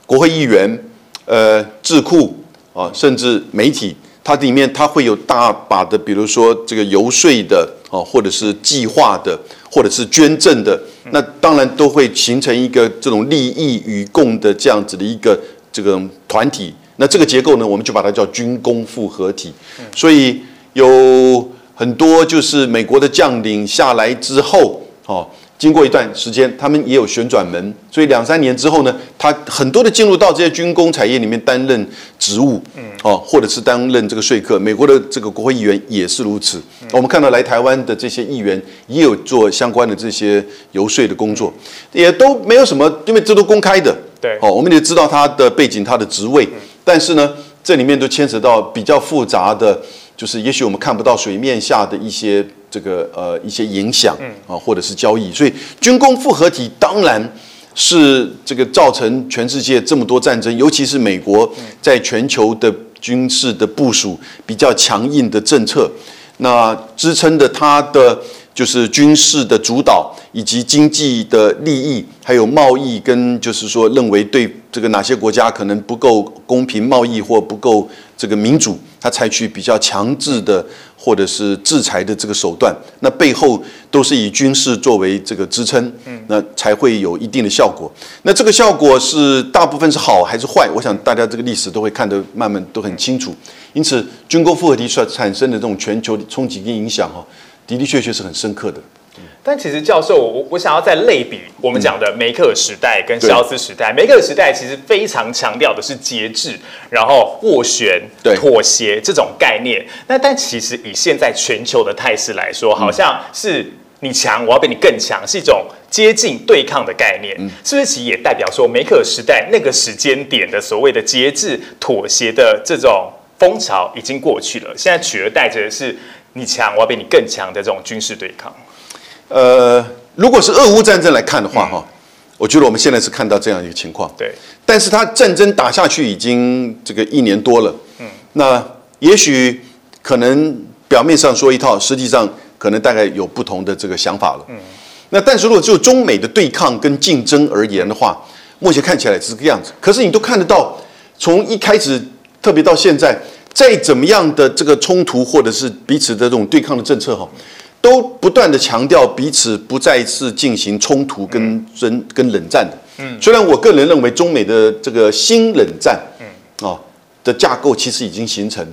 国会议员、呃智库啊，甚至媒体，它里面它会有大把的，比如说这个游说的啊，或者是计划的，或者是捐赠的，那当然都会形成一个这种利益与共的这样子的一个这个团体。那这个结构呢，我们就把它叫军工复合体。所以有很多就是美国的将领下来之后，哦，经过一段时间，他们也有旋转门，所以两三年之后呢，他很多的进入到这些军工产业里面担任职务，嗯，哦，或者是担任这个说客。美国的这个国会议员也是如此。我们看到来台湾的这些议员也有做相关的这些游说的工作，也都没有什么，因为这都公开的。对，哦，我们也知道他的背景、他的职位，但是呢，这里面都牵扯到比较复杂的，就是也许我们看不到水面下的一些这个呃一些影响，啊，或者是交易。所以军工复合体当然是这个造成全世界这么多战争，尤其是美国在全球的军事的部署比较强硬的政策，那支撑的它的。就是军事的主导，以及经济的利益，还有贸易跟就是说认为对这个哪些国家可能不够公平贸易或不够这个民主，他采取比较强制的或者是制裁的这个手段，那背后都是以军事作为这个支撑，那才会有一定的效果。那这个效果是大部分是好还是坏？我想大家这个历史都会看得慢慢都很清楚。因此，军工复合体所产生的这种全球冲击跟影响，哈。的的确确是很深刻的，但其实教授，我我想要再类比我们讲的梅克尔时代跟肖斯时代。梅克尔时代其实非常强调的是节制，然后斡旋、妥协这种概念。那但其实以现在全球的态势来说，好像是你强，我要比你更强，是一种接近对抗的概念。是不是其实也代表说梅克尔时代那个时间点的所谓的节制、妥协的这种风潮已经过去了？现在取而代之的是。你强，我要比你更强的这种军事对抗。呃，如果是俄乌战争来看的话，哈，我觉得我们现在是看到这样一个情况。对，但是它战争打下去已经这个一年多了。嗯，那也许可能表面上说一套，实际上可能大概有不同的这个想法了。嗯，那但是如果就中美的对抗跟竞争而言的话，目前看起来是这个样子。可是你都看得到，从一开始，特别到现在。再怎么样的这个冲突，或者是彼此的这种对抗的政策，哈，都不断的强调彼此不再是进行冲突跟争跟冷战的。嗯，虽然我个人认为中美的这个新冷战，嗯，啊的架构其实已经形成，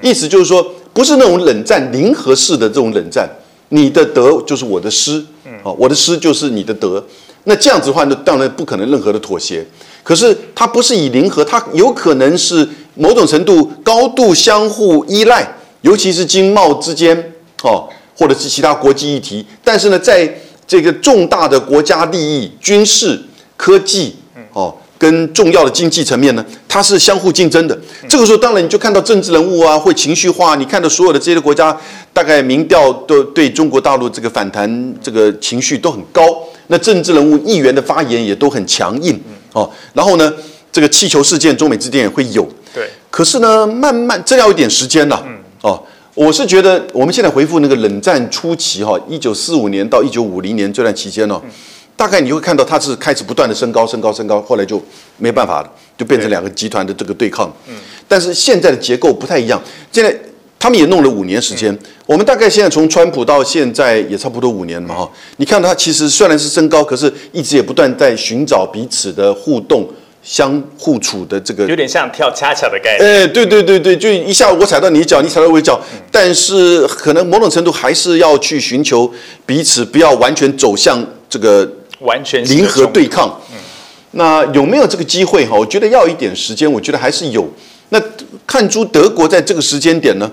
意思就是说，不是那种冷战零和式的这种冷战，你的得就是我的失，嗯，啊，我的失就是你的得，那这样子的话，那当然不可能任何的妥协。可是它不是以零和，它有可能是。某种程度高度相互依赖，尤其是经贸之间，哦，或者是其他国际议题。但是呢，在这个重大的国家利益、军事、科技，哦，跟重要的经济层面呢，它是相互竞争的。这个时候，当然你就看到政治人物啊，会情绪化。你看到所有的这些国家，大概民调都对中国大陆这个反弹这个情绪都很高。那政治人物、议员的发言也都很强硬，哦，然后呢？这个气球事件，中美之间也会有。对。可是呢，慢慢这要一点时间了。嗯。哦，我是觉得我们现在回复那个冷战初期哈，一九四五年到一九五零年这段期间呢，大概你会看到它是开始不断的升高、升高、升高，后来就没办法了，就变成两个集团的这个对抗。嗯。但是现在的结构不太一样，现在他们也弄了五年时间。我们大概现在从川普到现在也差不多五年了嘛哈。你看它其实虽然是升高，可是一直也不断在寻找彼此的互动。相互处的这个有点像跳恰恰的概念。哎，对对对对，就一下我踩到你脚，你踩到我脚，但是可能某种程度还是要去寻求彼此，不要完全走向这个完全零和对抗。嗯，那有没有这个机会哈？我觉得要一点时间，我觉得还是有。那看出德国在这个时间点呢，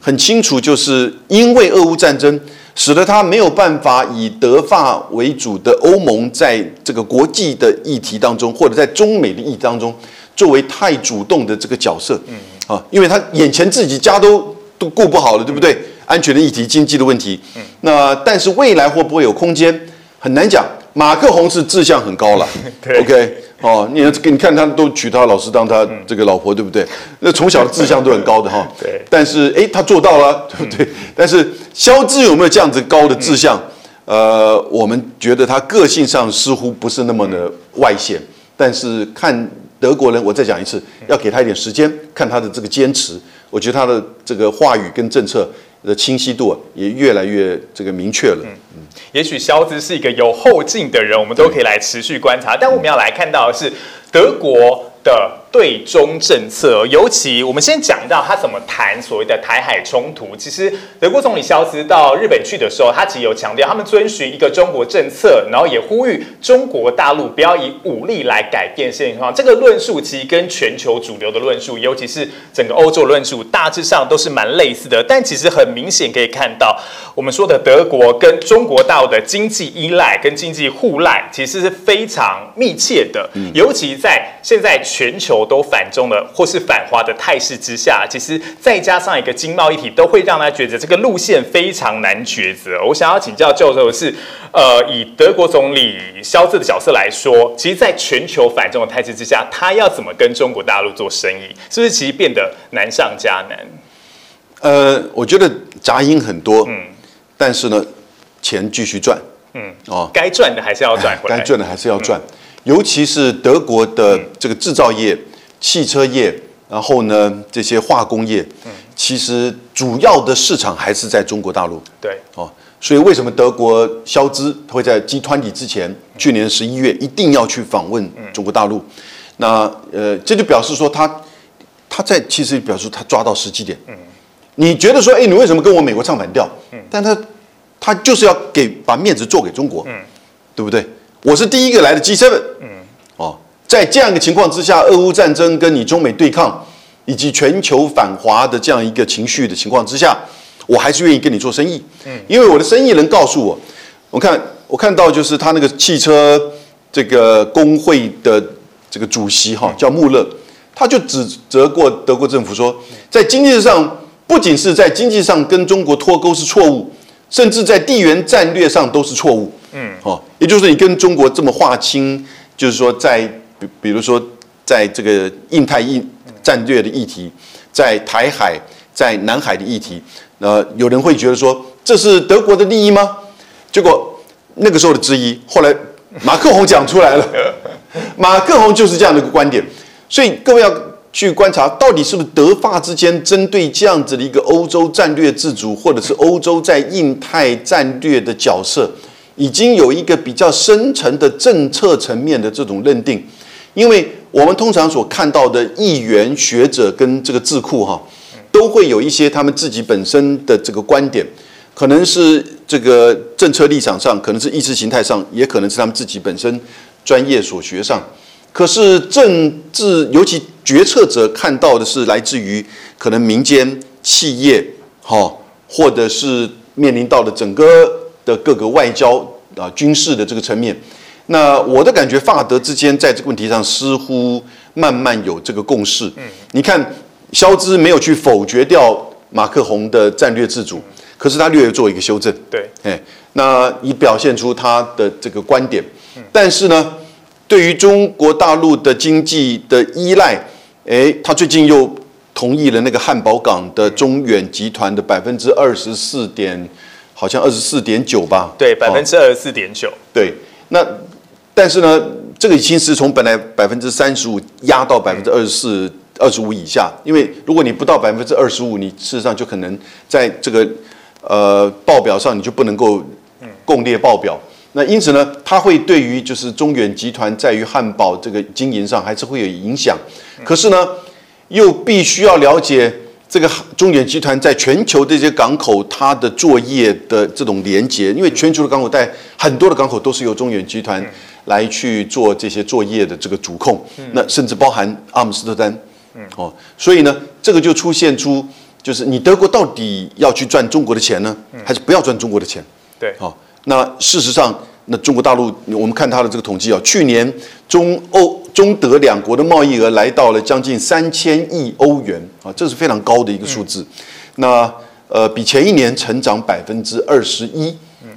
很清楚，就是因为俄乌战争。使得他没有办法以德法为主的欧盟在这个国际的议题当中，或者在中美的议题当中，作为太主动的这个角色。嗯，啊，因为他眼前自己家都都顾不好了，对不对？安全的议题、经济的问题。嗯，那但是未来会不会有空间，很难讲。马克宏是志向很高了。OK。哦，你你看他都娶他老师当他这个老婆，对不对？那从小的志向都很高的哈。对。但是哎，他做到了，对不对？但是肖志有没有这样子高的志向？呃，我们觉得他个性上似乎不是那么的外显。但是看德国人，我再讲一次，要给他一点时间，看他的这个坚持。我觉得他的这个话语跟政策的清晰度也越来越这个明确了。嗯，也许肖兹是一个有后劲的人，我们都可以来持续观察。但我们要来看到的是德国的。对中政策，尤其我们先讲到他怎么谈所谓的台海冲突。其实德国总理肖斯到日本去的时候，他其实有强调，他们遵循一个中国政策，然后也呼吁中国大陆不要以武力来改变现状。这个论述其实跟全球主流的论述，尤其是整个欧洲论述，大致上都是蛮类似的。但其实很明显可以看到，我们说的德国跟中国大陆的经济依赖跟经济互赖，其实是非常密切的。尤其在现在全球。都反中的或是反华的态势之下，其实再加上一个经贸一体，都会让他觉得这个路线非常难抉择。我想要请教教授的是，呃，以德国总理肖兹的角色来说，其实在全球反中的态势之下，他要怎么跟中国大陆做生意，是不是其实变得难上加难？呃，我觉得杂音很多，嗯，但是呢，钱继续赚，嗯，哦，该赚的还是要赚回来，该赚的还是要赚，尤其是德国的这个制造业。汽车业，然后呢，这些化工业，其实主要的市场还是在中国大陆。对，哦，所以为什么德国肖兹会在集团体之前，去年十一月一定要去访问中国大陆？那呃，这就表示说他他在其实表示他抓到时机点。嗯，你觉得说，哎，你为什么跟我美国唱反调？嗯，但他他就是要给把面子做给中国，嗯，对不对？我是第一个来的 G7。嗯。在这样一个情况之下，俄乌战争跟你中美对抗，以及全球反华的这样一个情绪的情况之下，我还是愿意跟你做生意。嗯，因为我的生意人告诉我，我看我看到就是他那个汽车这个工会的这个主席哈叫穆勒，他就指责过德国政府说，在经济上不仅是在经济上跟中国脱钩是错误，甚至在地缘战略上都是错误。嗯，哦，也就是你跟中国这么划清，就是说在比比如说，在这个印太印战略的议题，在台海、在南海的议题，那有人会觉得说，这是德国的利益吗？结果那个时候的质疑，后来马克宏讲出来了，马克宏就是这样的一个观点。所以各位要去观察，到底是不是德法之间针对这样子的一个欧洲战略自主，或者是欧洲在印太战略的角色，已经有一个比较深层的政策层面的这种认定。因为我们通常所看到的议员、学者跟这个智库哈，都会有一些他们自己本身的这个观点，可能是这个政策立场上，可能是意识形态上，也可能是他们自己本身专业所学上。可是政治，尤其决策者看到的是来自于可能民间企业哈，或者是面临到的整个的各个外交啊、军事的这个层面。那我的感觉，法德之间在这个问题上似乎慢慢有这个共识。嗯，你看，肖兹没有去否决掉马克宏的战略自主，可是他略有做一个修正。对，哎，那以表现出他的这个观点。但是呢，对于中国大陆的经济的依赖，哎，他最近又同意了那个汉堡港的中远集团的百分之二十四点，好像二十四点九吧？对，百分之二十四点九。对，那。但是呢，这个已经是从本来百分之三十五压到百分之二十四、二十五以下。因为如果你不到百分之二十五，你事实上就可能在这个呃报表上你就不能够共列报表。那因此呢，它会对于就是中远集团在于汉堡这个经营上还是会有影响。可是呢，又必须要了解这个中远集团在全球这些港口它的作业的这种连接，因为全球的港口在很多的港口都是由中远集团。来去做这些作业的这个主控，那甚至包含阿姆斯特丹，哦，所以呢，这个就出现出，就是你德国到底要去赚中国的钱呢，还是不要赚中国的钱？对，好，那事实上，那中国大陆，我们看它的这个统计啊，去年中欧中德两国的贸易额来到了将近三千亿欧元啊，这是非常高的一个数字。那呃，比前一年成长百分之二十一，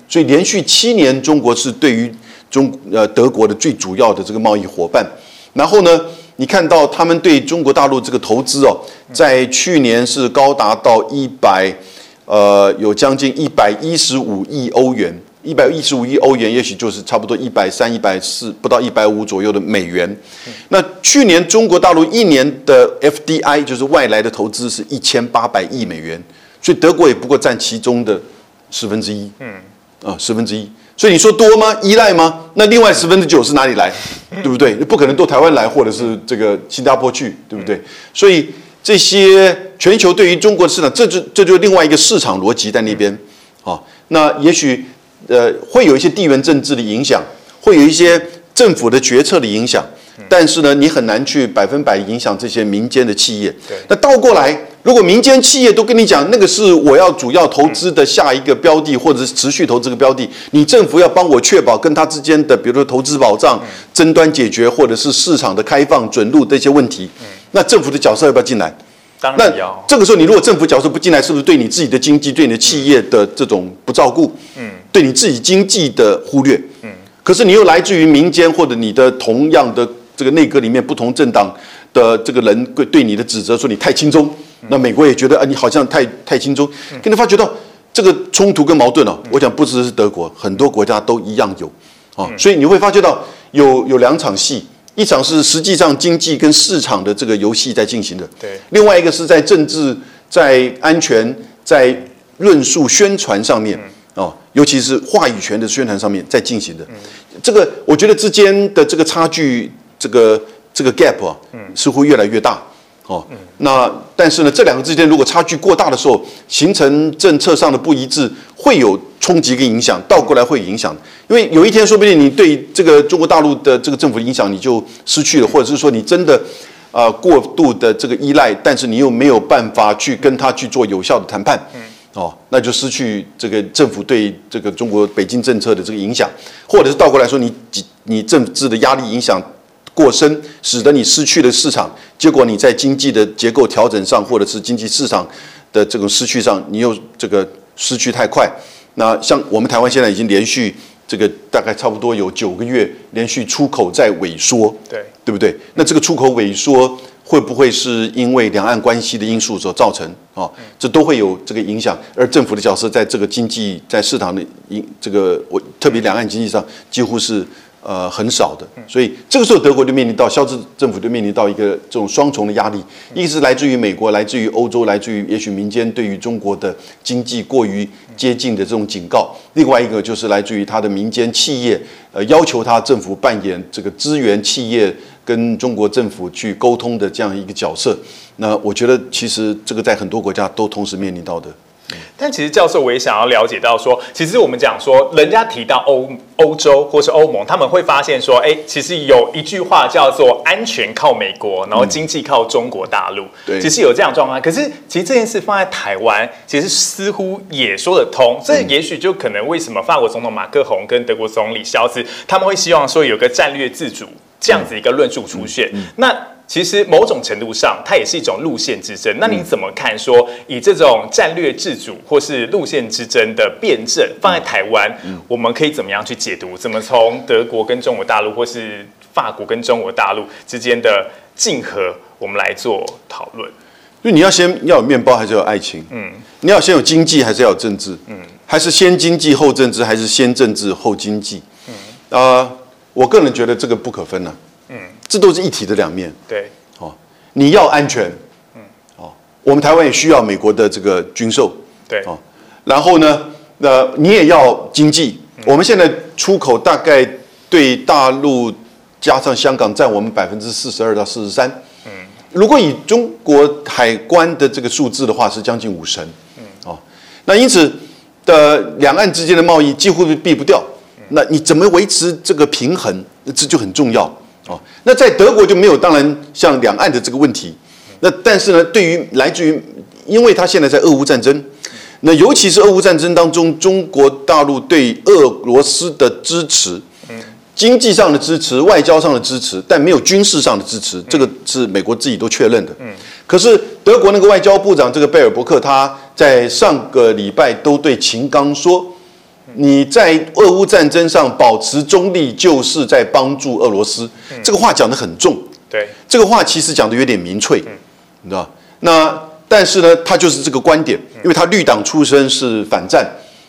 所以连续七年中国是对于中呃德国的最主要的这个贸易伙伴，然后呢，你看到他们对中国大陆这个投资哦，在去年是高达到一百，呃，有将近一百一十五亿欧元一百一十五亿欧元，也许就是差不多一百三、一百四，不到一百五左右的美元。那去年中国大陆一年的 FDI 就是外来的投资是一千八百亿美元，所以德国也不过占其中的十分之一。嗯，啊，十分之一。所以你说多吗？依赖吗？那另外十分之九是哪里来？对不对？不可能都台湾来，或者是这个新加坡去，对不对？所以这些全球对于中国的市场，这就这就是另外一个市场逻辑在那边。好，那也许呃会有一些地缘政治的影响，会有一些政府的决策的影响，但是呢，你很难去百分百影响这些民间的企业。那倒过来。如果民间企业都跟你讲那个是我要主要投资的下一个标的，或者是持续投资的标的，你政府要帮我确保跟他之间的，比如说投资保障、争端解决，或者是市场的开放准入这些问题，那政府的角色要不要进来？当然要。这个时候，你如果政府角色不进来，是不是对你自己的经济、对你的企业的这种不照顾？嗯，对你自己经济的忽略？嗯，可是你又来自于民间，或者你的同样的这个内阁里面不同政党的这个人对对你的指责，说你太轻松。那美国也觉得啊，你好像太太轻松，跟你发觉到这个冲突跟矛盾哦，我讲不只是德国，很多国家都一样有啊，所以你会发觉到有有两场戏，一场是实际上经济跟市场的这个游戏在进行的，对，另外一个是在政治、在安全、在论述宣传上面哦，尤其是话语权的宣传上面在进行的，这个我觉得之间的这个差距，这个这个 gap 啊，似乎越来越大。哦，那但是呢，这两个之间如果差距过大的时候，形成政策上的不一致，会有冲击跟影响，倒过来会影响。因为有一天说不定你对这个中国大陆的这个政府影响你就失去了，或者是说你真的啊过度的这个依赖，但是你又没有办法去跟他去做有效的谈判，哦，那就失去这个政府对这个中国北京政策的这个影响，或者是倒过来说你你政治的压力影响。过深，使得你失去了市场，结果你在经济的结构调整上，或者是经济市场的这种失去上，你又这个失去太快。那像我们台湾现在已经连续这个大概差不多有九个月连续出口在萎缩，对对不对？那这个出口萎缩会不会是因为两岸关系的因素所造成啊？这都会有这个影响。而政府的角色在这个经济在市场的影这个我特别两岸经济上几乎是。呃，很少的，所以这个时候德国就面临到，肖兹政府就面临到一个这种双重的压力，一个是来自于美国，来自于欧洲，来自于也许民间对于中国的经济过于接近的这种警告；另外一个就是来自于他的民间企业，呃，要求他政府扮演这个支援企业跟中国政府去沟通的这样一个角色。那我觉得其实这个在很多国家都同时面临到的。但其实教授，我也想要了解到说，其实我们讲说，人家提到欧欧洲或是欧盟，他们会发现说，哎，其实有一句话叫做“安全靠美国，然后经济靠中国大陆”。对，其实有这样状况。可是其实这件事放在台湾，其实似乎也说得通。这也许就可能为什么法国总统马克宏跟德国总理肖斯他们会希望说有个战略自主这样子一个论述出现。那其实某种程度上，它也是一种路线之争。那你怎么看？说以这种战略自主或是路线之争的辩证放在台湾，我们可以怎么样去解读？怎么从德国跟中国大陆，或是法国跟中国大陆之间的竞合，我们来做讨论？因为你要先要有面包，还是有爱情？嗯，你要先有经济，还是要有政治？嗯，还是先经济后政治，还是先政治后经济？嗯，啊，我个人觉得这个不可分呢。嗯，这都是一体的两面。对，哦，你要安全，嗯，哦，我们台湾也需要美国的这个军售，对，哦，然后呢，那你也要经济。我们现在出口大概对大陆加上香港占我们百分之四十二到四十三。嗯，如果以中国海关的这个数字的话，是将近五成。嗯，哦，那因此的两岸之间的贸易几乎是避不掉。那你怎么维持这个平衡？这就很重要。哦，那在德国就没有，当然像两岸的这个问题，那但是呢，对于来自于，因为他现在在俄乌战争，那尤其是俄乌战争当中，中国大陆对俄罗斯的支持，经济上的支持、外交上的支持，但没有军事上的支持，这个是美国自己都确认的。可是德国那个外交部长这个贝尔伯克，他在上个礼拜都对秦刚说。你在俄乌战争上保持中立，就是在帮助俄罗斯。这个话讲得很重，对，这个话其实讲的有点民粹，你知道那但是呢，他就是这个观点，因为他绿党出身是反战，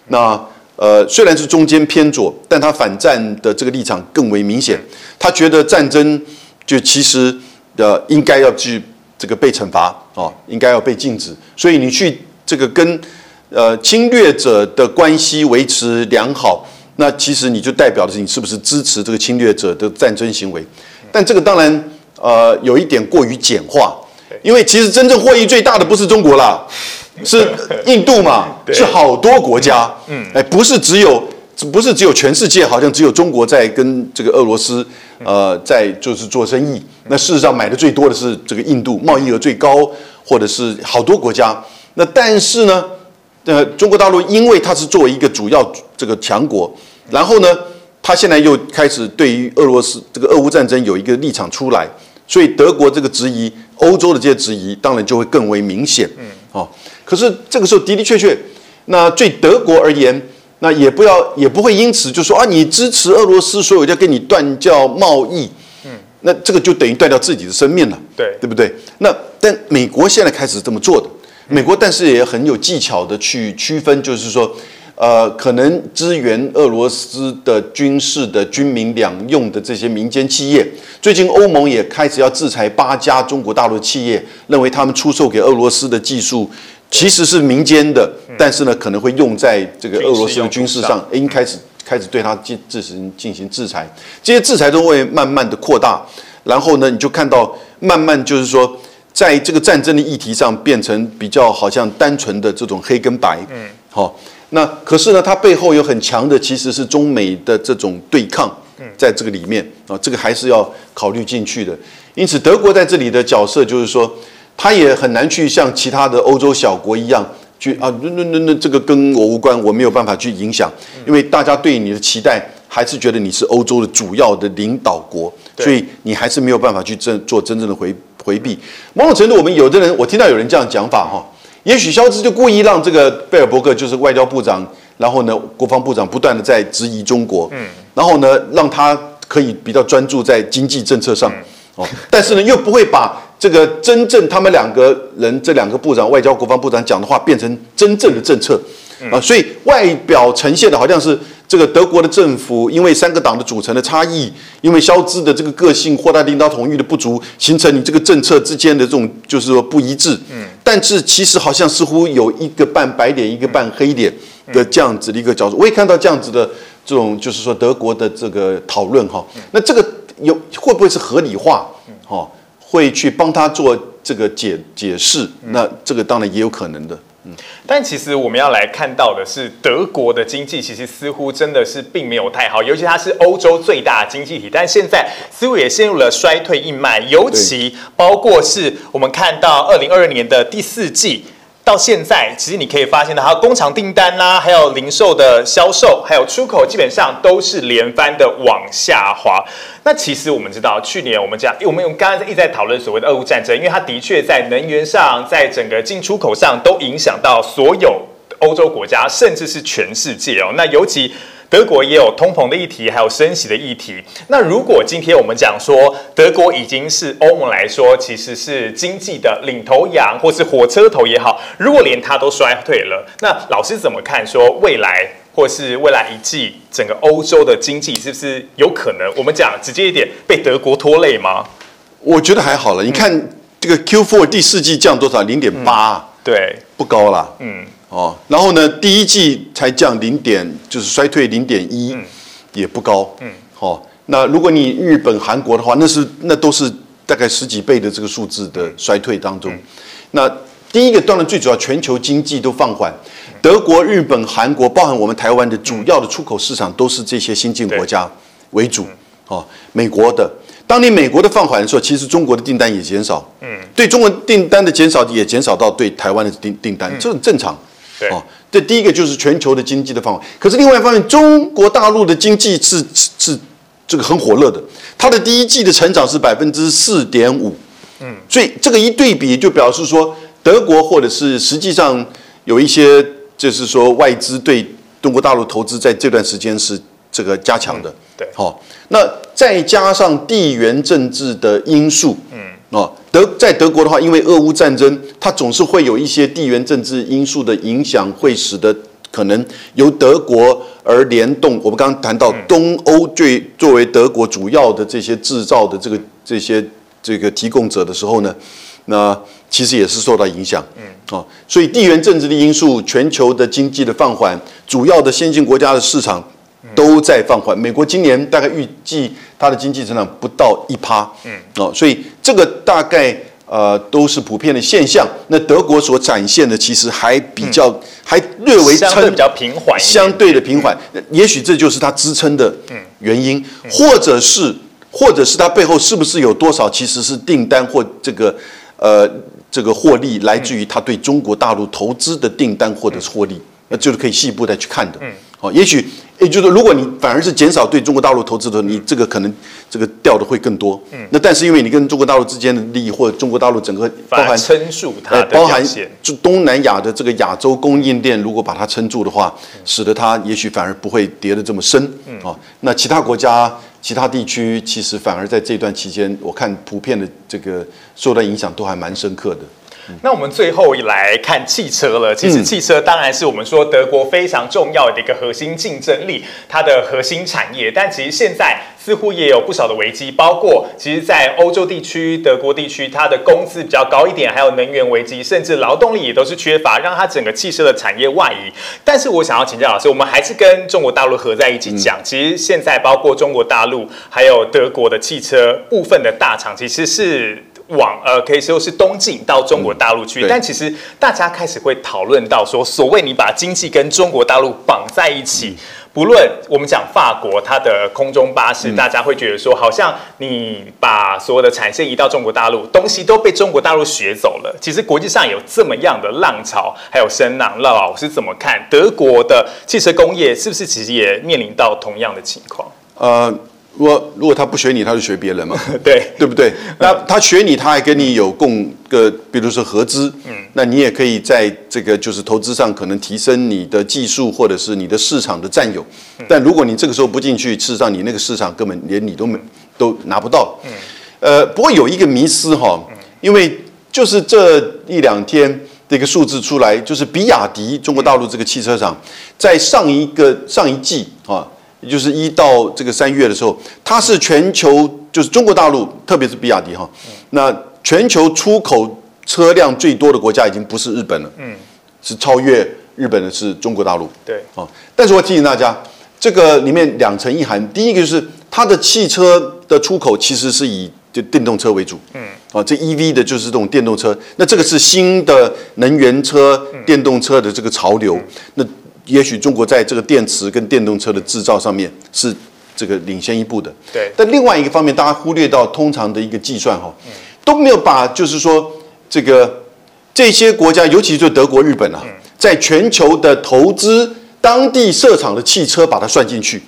那呃，虽然是中间偏左，但他反战的这个立场更为明显。他觉得战争就其实呃应该要去这个被惩罚哦，应该要被禁止。所以你去这个跟呃侵略者的关系维持良好，那其实你就代表的是你是不是支持这个侵略者的战争行为。但这个当然呃有一点过于简化，因为其实真正获益最大的不是中国啦。是印度嘛？是好多国家，嗯，哎，不是只有，不是只有全世界，好像只有中国在跟这个俄罗斯，呃，在就是做生意。那事实上买的最多的是这个印度，贸易额最高，或者是好多国家。那但是呢，呃，中国大陆因为它是作为一个主要这个强国，然后呢，它现在又开始对于俄罗斯这个俄乌战争有一个立场出来，所以德国这个质疑，欧洲的这些质疑，当然就会更为明显，嗯，哦。可是这个时候的的确确，那对德国而言，那也不要也不会因此就说啊，你支持俄罗斯，所以我就跟你断交贸易。嗯，那这个就等于断掉自己的生命了。对，对不对？那但美国现在开始这么做的，美国但是也很有技巧的去区分，就是说，呃，可能支援俄罗斯的军事的军民两用的这些民间企业，最近欧盟也开始要制裁八家中国大陆企业，认为他们出售给俄罗斯的技术。其实是民间的，但是呢，可能会用在这个俄罗斯的军事上，应开始开始对它进进行进行制裁。这些制裁都会慢慢的扩大，然后呢，你就看到慢慢就是说，在这个战争的议题上变成比较好像单纯的这种黑跟白。嗯，好，那可是呢，它背后有很强的其实是中美的这种对抗，在这个里面啊，这个还是要考虑进去的。因此，德国在这里的角色就是说。他也很难去像其他的欧洲小国一样去啊，那那那那这个跟我无关，我没有办法去影响，因为大家对你的期待还是觉得你是欧洲的主要的领导国，所以你还是没有办法去真做真正的回回避。某种程度，我们有的人，我听到有人这样讲法哈，也许肖兹就故意让这个贝尔伯克就是外交部长，然后呢，国防部长不断的在质疑中国，嗯，然后呢，让他可以比较专注在经济政策上，哦，但是呢，又不会把。这个真正他们两个人，这两个部长，外交、国防部长讲的话，变成真正的政策啊，所以外表呈现的好像是这个德国的政府，因为三个党的组成的差异，因为肖兹的这个个性或他领导统御的不足，形成你这个政策之间的这种就是说不一致。嗯，但是其实好像似乎有一个半白脸，一个半黑脸的这样子的一个角度。我也看到这样子的这种，就是说德国的这个讨论哈，那这个有会不会是合理化？哈？会去帮他做这个解解释，那这个当然也有可能的，嗯。但其实我们要来看到的是，德国的经济其实似乎真的是并没有太好，尤其它是欧洲最大的经济体，但现在似乎也陷入了衰退阴霾，尤其包括是我们看到二零二二年的第四季。到现在，其实你可以发现到，它工厂订单啦，还有零售的销售，还有出口，基本上都是连番的往下滑。那其实我们知道，去年我们讲，我们用刚刚一直在讨论所谓的俄乌战争，因为它的确在能源上，在整个进出口上都影响到所有欧洲国家，甚至是全世界哦。那尤其。德国也有通膨的议题，还有升息的议题。那如果今天我们讲说德国已经是欧盟来说，其实是经济的领头羊，或是火车头也好，如果连它都衰退了，那老师怎么看？说未来或是未来一季，整个欧洲的经济是不是有可能？我们讲直接一点，被德国拖累吗？我觉得还好了。你看这个 Q4 第四季降多少？零点八，对，不高了。嗯。哦，然后呢，第一季才降零点，就是衰退零点一，也不高。嗯，好，那如果你日本、韩国的话，那是那都是大概十几倍的这个数字的衰退当中。那第一个当然最主要，全球经济都放缓，德国、日本、韩国，包含我们台湾的主要的出口市场都是这些新进国家为主。哦，美国的，当你美国的放缓的时候，其实中国的订单也减少。嗯，对中国订单的减少也减少到对台湾的订订单，这很正常。哦，这第一个就是全球的经济的范围，可是另外一方面，中国大陆的经济是是这个很火热的，它的第一季的成长是百分之四点五，嗯，所以这个一对比就表示说，德国或者是实际上有一些就是说外资对中国大陆投资在这段时间是这个加强的，对，好，那再加上地缘政治的因素，嗯。哦，德在德国的话，因为俄乌战争，它总是会有一些地缘政治因素的影响，会使得可能由德国而联动。我们刚刚谈到东欧最作为德国主要的这些制造的这个这些这个提供者的时候呢，那其实也是受到影响。嗯，哦，所以地缘政治的因素、全球的经济的放缓、主要的先进国家的市场都在放缓。美国今年大概预计它的经济增长不到一趴。嗯，哦，所以这个大概。呃，都是普遍的现象。那德国所展现的其实还比较，还略微相对比较平缓，相对的平缓。也许这就是它支撑的原因，或者是，或者是它背后是不是有多少其实是订单或这个呃这个获利来自于它对中国大陆投资的订单或者是获利，那就是可以细部再去看的。哦，也许，也就是如果你反而是减少对中国大陆投资的，你这个可能这个掉的会更多。嗯，那但是因为你跟中国大陆之间的利益，或者中国大陆整个包含撑住它的包含就东南亚的这个亚洲供应链，如果把它撑住的话，使得它也许反而不会跌得这么深。嗯，哦，那其他国家、其他地区其实反而在这段期间，我看普遍的这个受到影响都还蛮深刻的。那我们最后来看汽车了。其实汽车当然是我们说德国非常重要的一个核心竞争力，它的核心产业。但其实现在似乎也有不少的危机，包括其实，在欧洲地区、德国地区，它的工资比较高一点，还有能源危机，甚至劳动力也都是缺乏，让它整个汽车的产业外移。但是我想要请教老师，我们还是跟中国大陆合在一起讲。其实现在包括中国大陆还有德国的汽车部分的大厂，其实是。往呃，可以说是东进到中国大陆去，但其实大家开始会讨论到说，所谓你把经济跟中国大陆绑在一起，不论我们讲法国它的空中巴士，大家会觉得说，好像你把所有的产线移到中国大陆，东西都被中国大陆学走了。其实国际上有这么样的浪潮，还有声浪，那老师怎么看德国的汽车工业是不是其实也面临到同样的情况？呃。如果如果他不学你，他就学别人嘛，对对不对？那他学你，他还跟你有共个，比如说合资，嗯，那你也可以在这个就是投资上可能提升你的技术或者是你的市场的占有。但如果你这个时候不进去，事实上你那个市场根本连你都没都拿不到。嗯，呃，不过有一个迷思哈，因为就是这一两天这个数字出来，就是比亚迪中国大陆这个汽车厂在上一个上一季啊。也就是一到这个三月的时候，它是全球就是中国大陆，特别是比亚迪哈，那全球出口车辆最多的国家已经不是日本了，嗯，是超越日本的是中国大陆，对，哦，但是我提醒大家，这个里面两层意涵，第一个就是它的汽车的出口其实是以就电动车为主，嗯，啊，这 E V 的就是这种电动车，那这个是新的能源车、电动车的这个潮流，那。也许中国在这个电池跟电动车的制造上面是这个领先一步的，对。但另外一个方面，大家忽略到通常的一个计算哈，都没有把就是说这个这些国家，尤其是德国、日本啊，在全球的投资当地设厂的汽车把它算进去。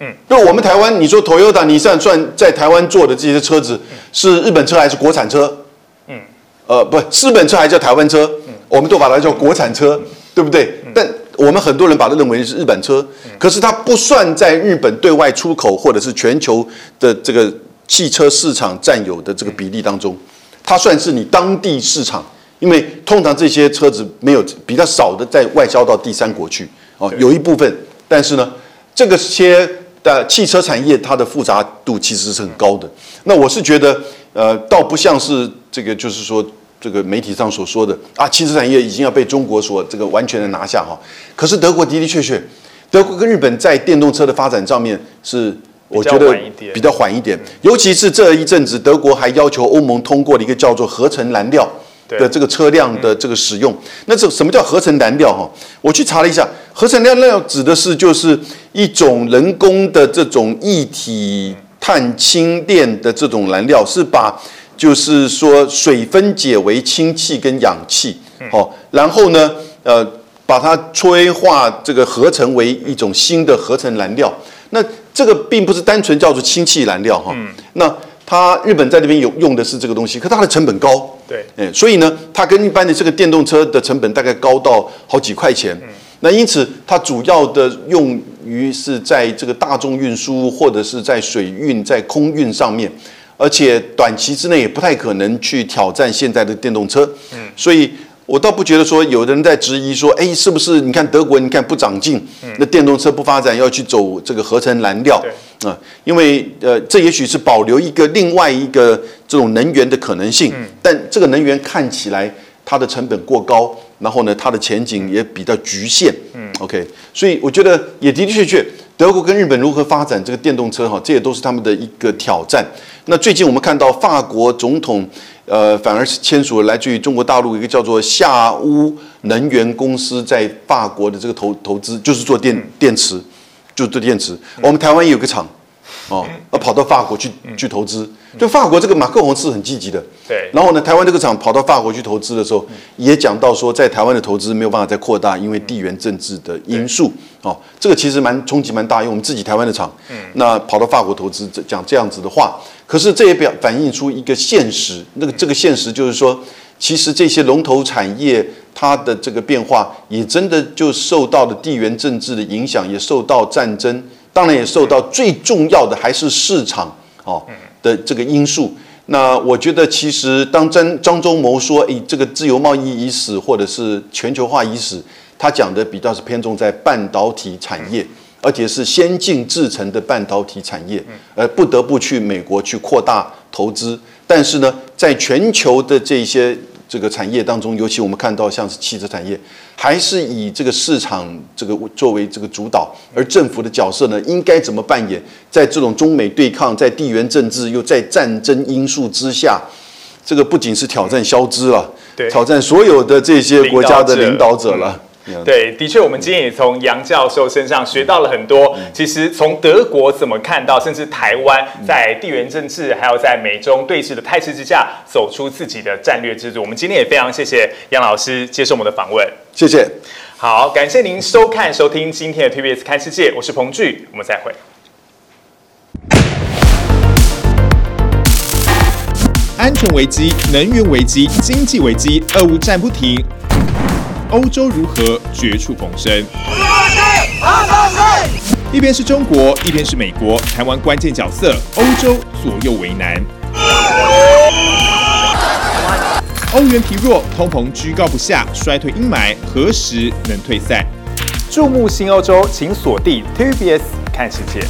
嗯。那我们台湾，你说 Toyota，你算算在台湾做的这些车子是日本车还是国产车？嗯。呃，不，日本车还叫台湾车，我们都把它叫国产车，对不对？但我们很多人把它认为是日本车，可是它不算在日本对外出口或者是全球的这个汽车市场占有的这个比例当中，它算是你当地市场，因为通常这些车子没有比较少的在外销到第三国去哦，有一部分，但是呢，这个些的汽车产业它的复杂度其实是很高的。那我是觉得，呃，倒不像是这个，就是说。这个媒体上所说的啊，汽车产业已经要被中国所这个完全的拿下哈。可是德国的的确确，德国跟日本在电动车的发展上面是我觉得比较缓一点。尤其是这一阵子，德国还要求欧盟通过了一个叫做合成燃料的这个车辆的这个使用。那这什么叫合成燃料哈？我去查了一下，合成燃料指的是就是一种人工的这种液体碳氢链的这种燃料，是把就是说，水分解为氢气跟氧气，好，然后呢，呃，把它催化这个合成为一种新的合成燃料。那这个并不是单纯叫做氢气燃料哈。那它日本在那边有用的是这个东西，可它的成本高。对，哎，所以呢，它跟一般的这个电动车的成本大概高到好几块钱。那因此，它主要的用于是在这个大众运输或者是在水运、在空运上面。而且短期之内也不太可能去挑战现在的电动车，嗯，所以我倒不觉得说有的人在质疑说，哎，是不是你看德国，你看不长进，那电动车不发展，要去走这个合成燃料啊？因为呃，这也许是保留一个另外一个这种能源的可能性，但这个能源看起来它的成本过高，然后呢，它的前景也比较局限。嗯，OK，所以我觉得也的的确确，德国跟日本如何发展这个电动车哈，这也都是他们的一个挑战。那最近我们看到法国总统。呃，反而是签署了来自于中国大陆一个叫做夏屋能源公司在法国的这个投投资，就是做电电池，就做电池。我们台湾也有个厂，哦，要跑到法国去去投资。就法国这个马克龙是很积极的，对。然后呢，台湾这个厂跑到法国去投资的时候，也讲到说，在台湾的投资没有办法再扩大，因为地缘政治的因素。哦，这个其实蛮冲击蛮大，因为我们自己台湾的厂，嗯，那跑到法国投资，讲这样子的话，可是这也表反映出一个现实，那个这个现实就是说，其实这些龙头产业它的这个变化，也真的就受到了地缘政治的影响，也受到战争，当然也受到最重要的还是市场哦的这个因素。那我觉得，其实当张张忠谋说，诶，这个自由贸易已死，或者是全球化已死。他讲的比较是偏重在半导体产业，而且是先进制成的半导体产业，而不得不去美国去扩大投资。但是呢，在全球的这些这个产业当中，尤其我们看到像是汽车产业，还是以这个市场这个作为这个主导，而政府的角色呢，应该怎么扮演？在这种中美对抗，在地缘政治又在战争因素之下，这个不仅是挑战消资了，挑战所有的这些国家的领导者了。对，的确，我们今天也从杨教授身上学到了很多。其实从德国怎么看到，甚至台湾在地缘政治还有在美中对峙的态势之下，走出自己的战略制度。我们今天也非常谢谢杨老师接受我们的访问，谢谢。好，感谢您收看收听今天的 TBS 看世界，我是彭巨，我们再会。安全危机、能源危机、经济危机，俄乌战不停。欧洲如何绝处逢生？一边是中国，一边是美国，台湾关键角色，欧洲左右为难。欧元疲弱，通膨居高不下，衰退阴霾何时能退散？注目新欧洲，请锁定 TVBS 看世界。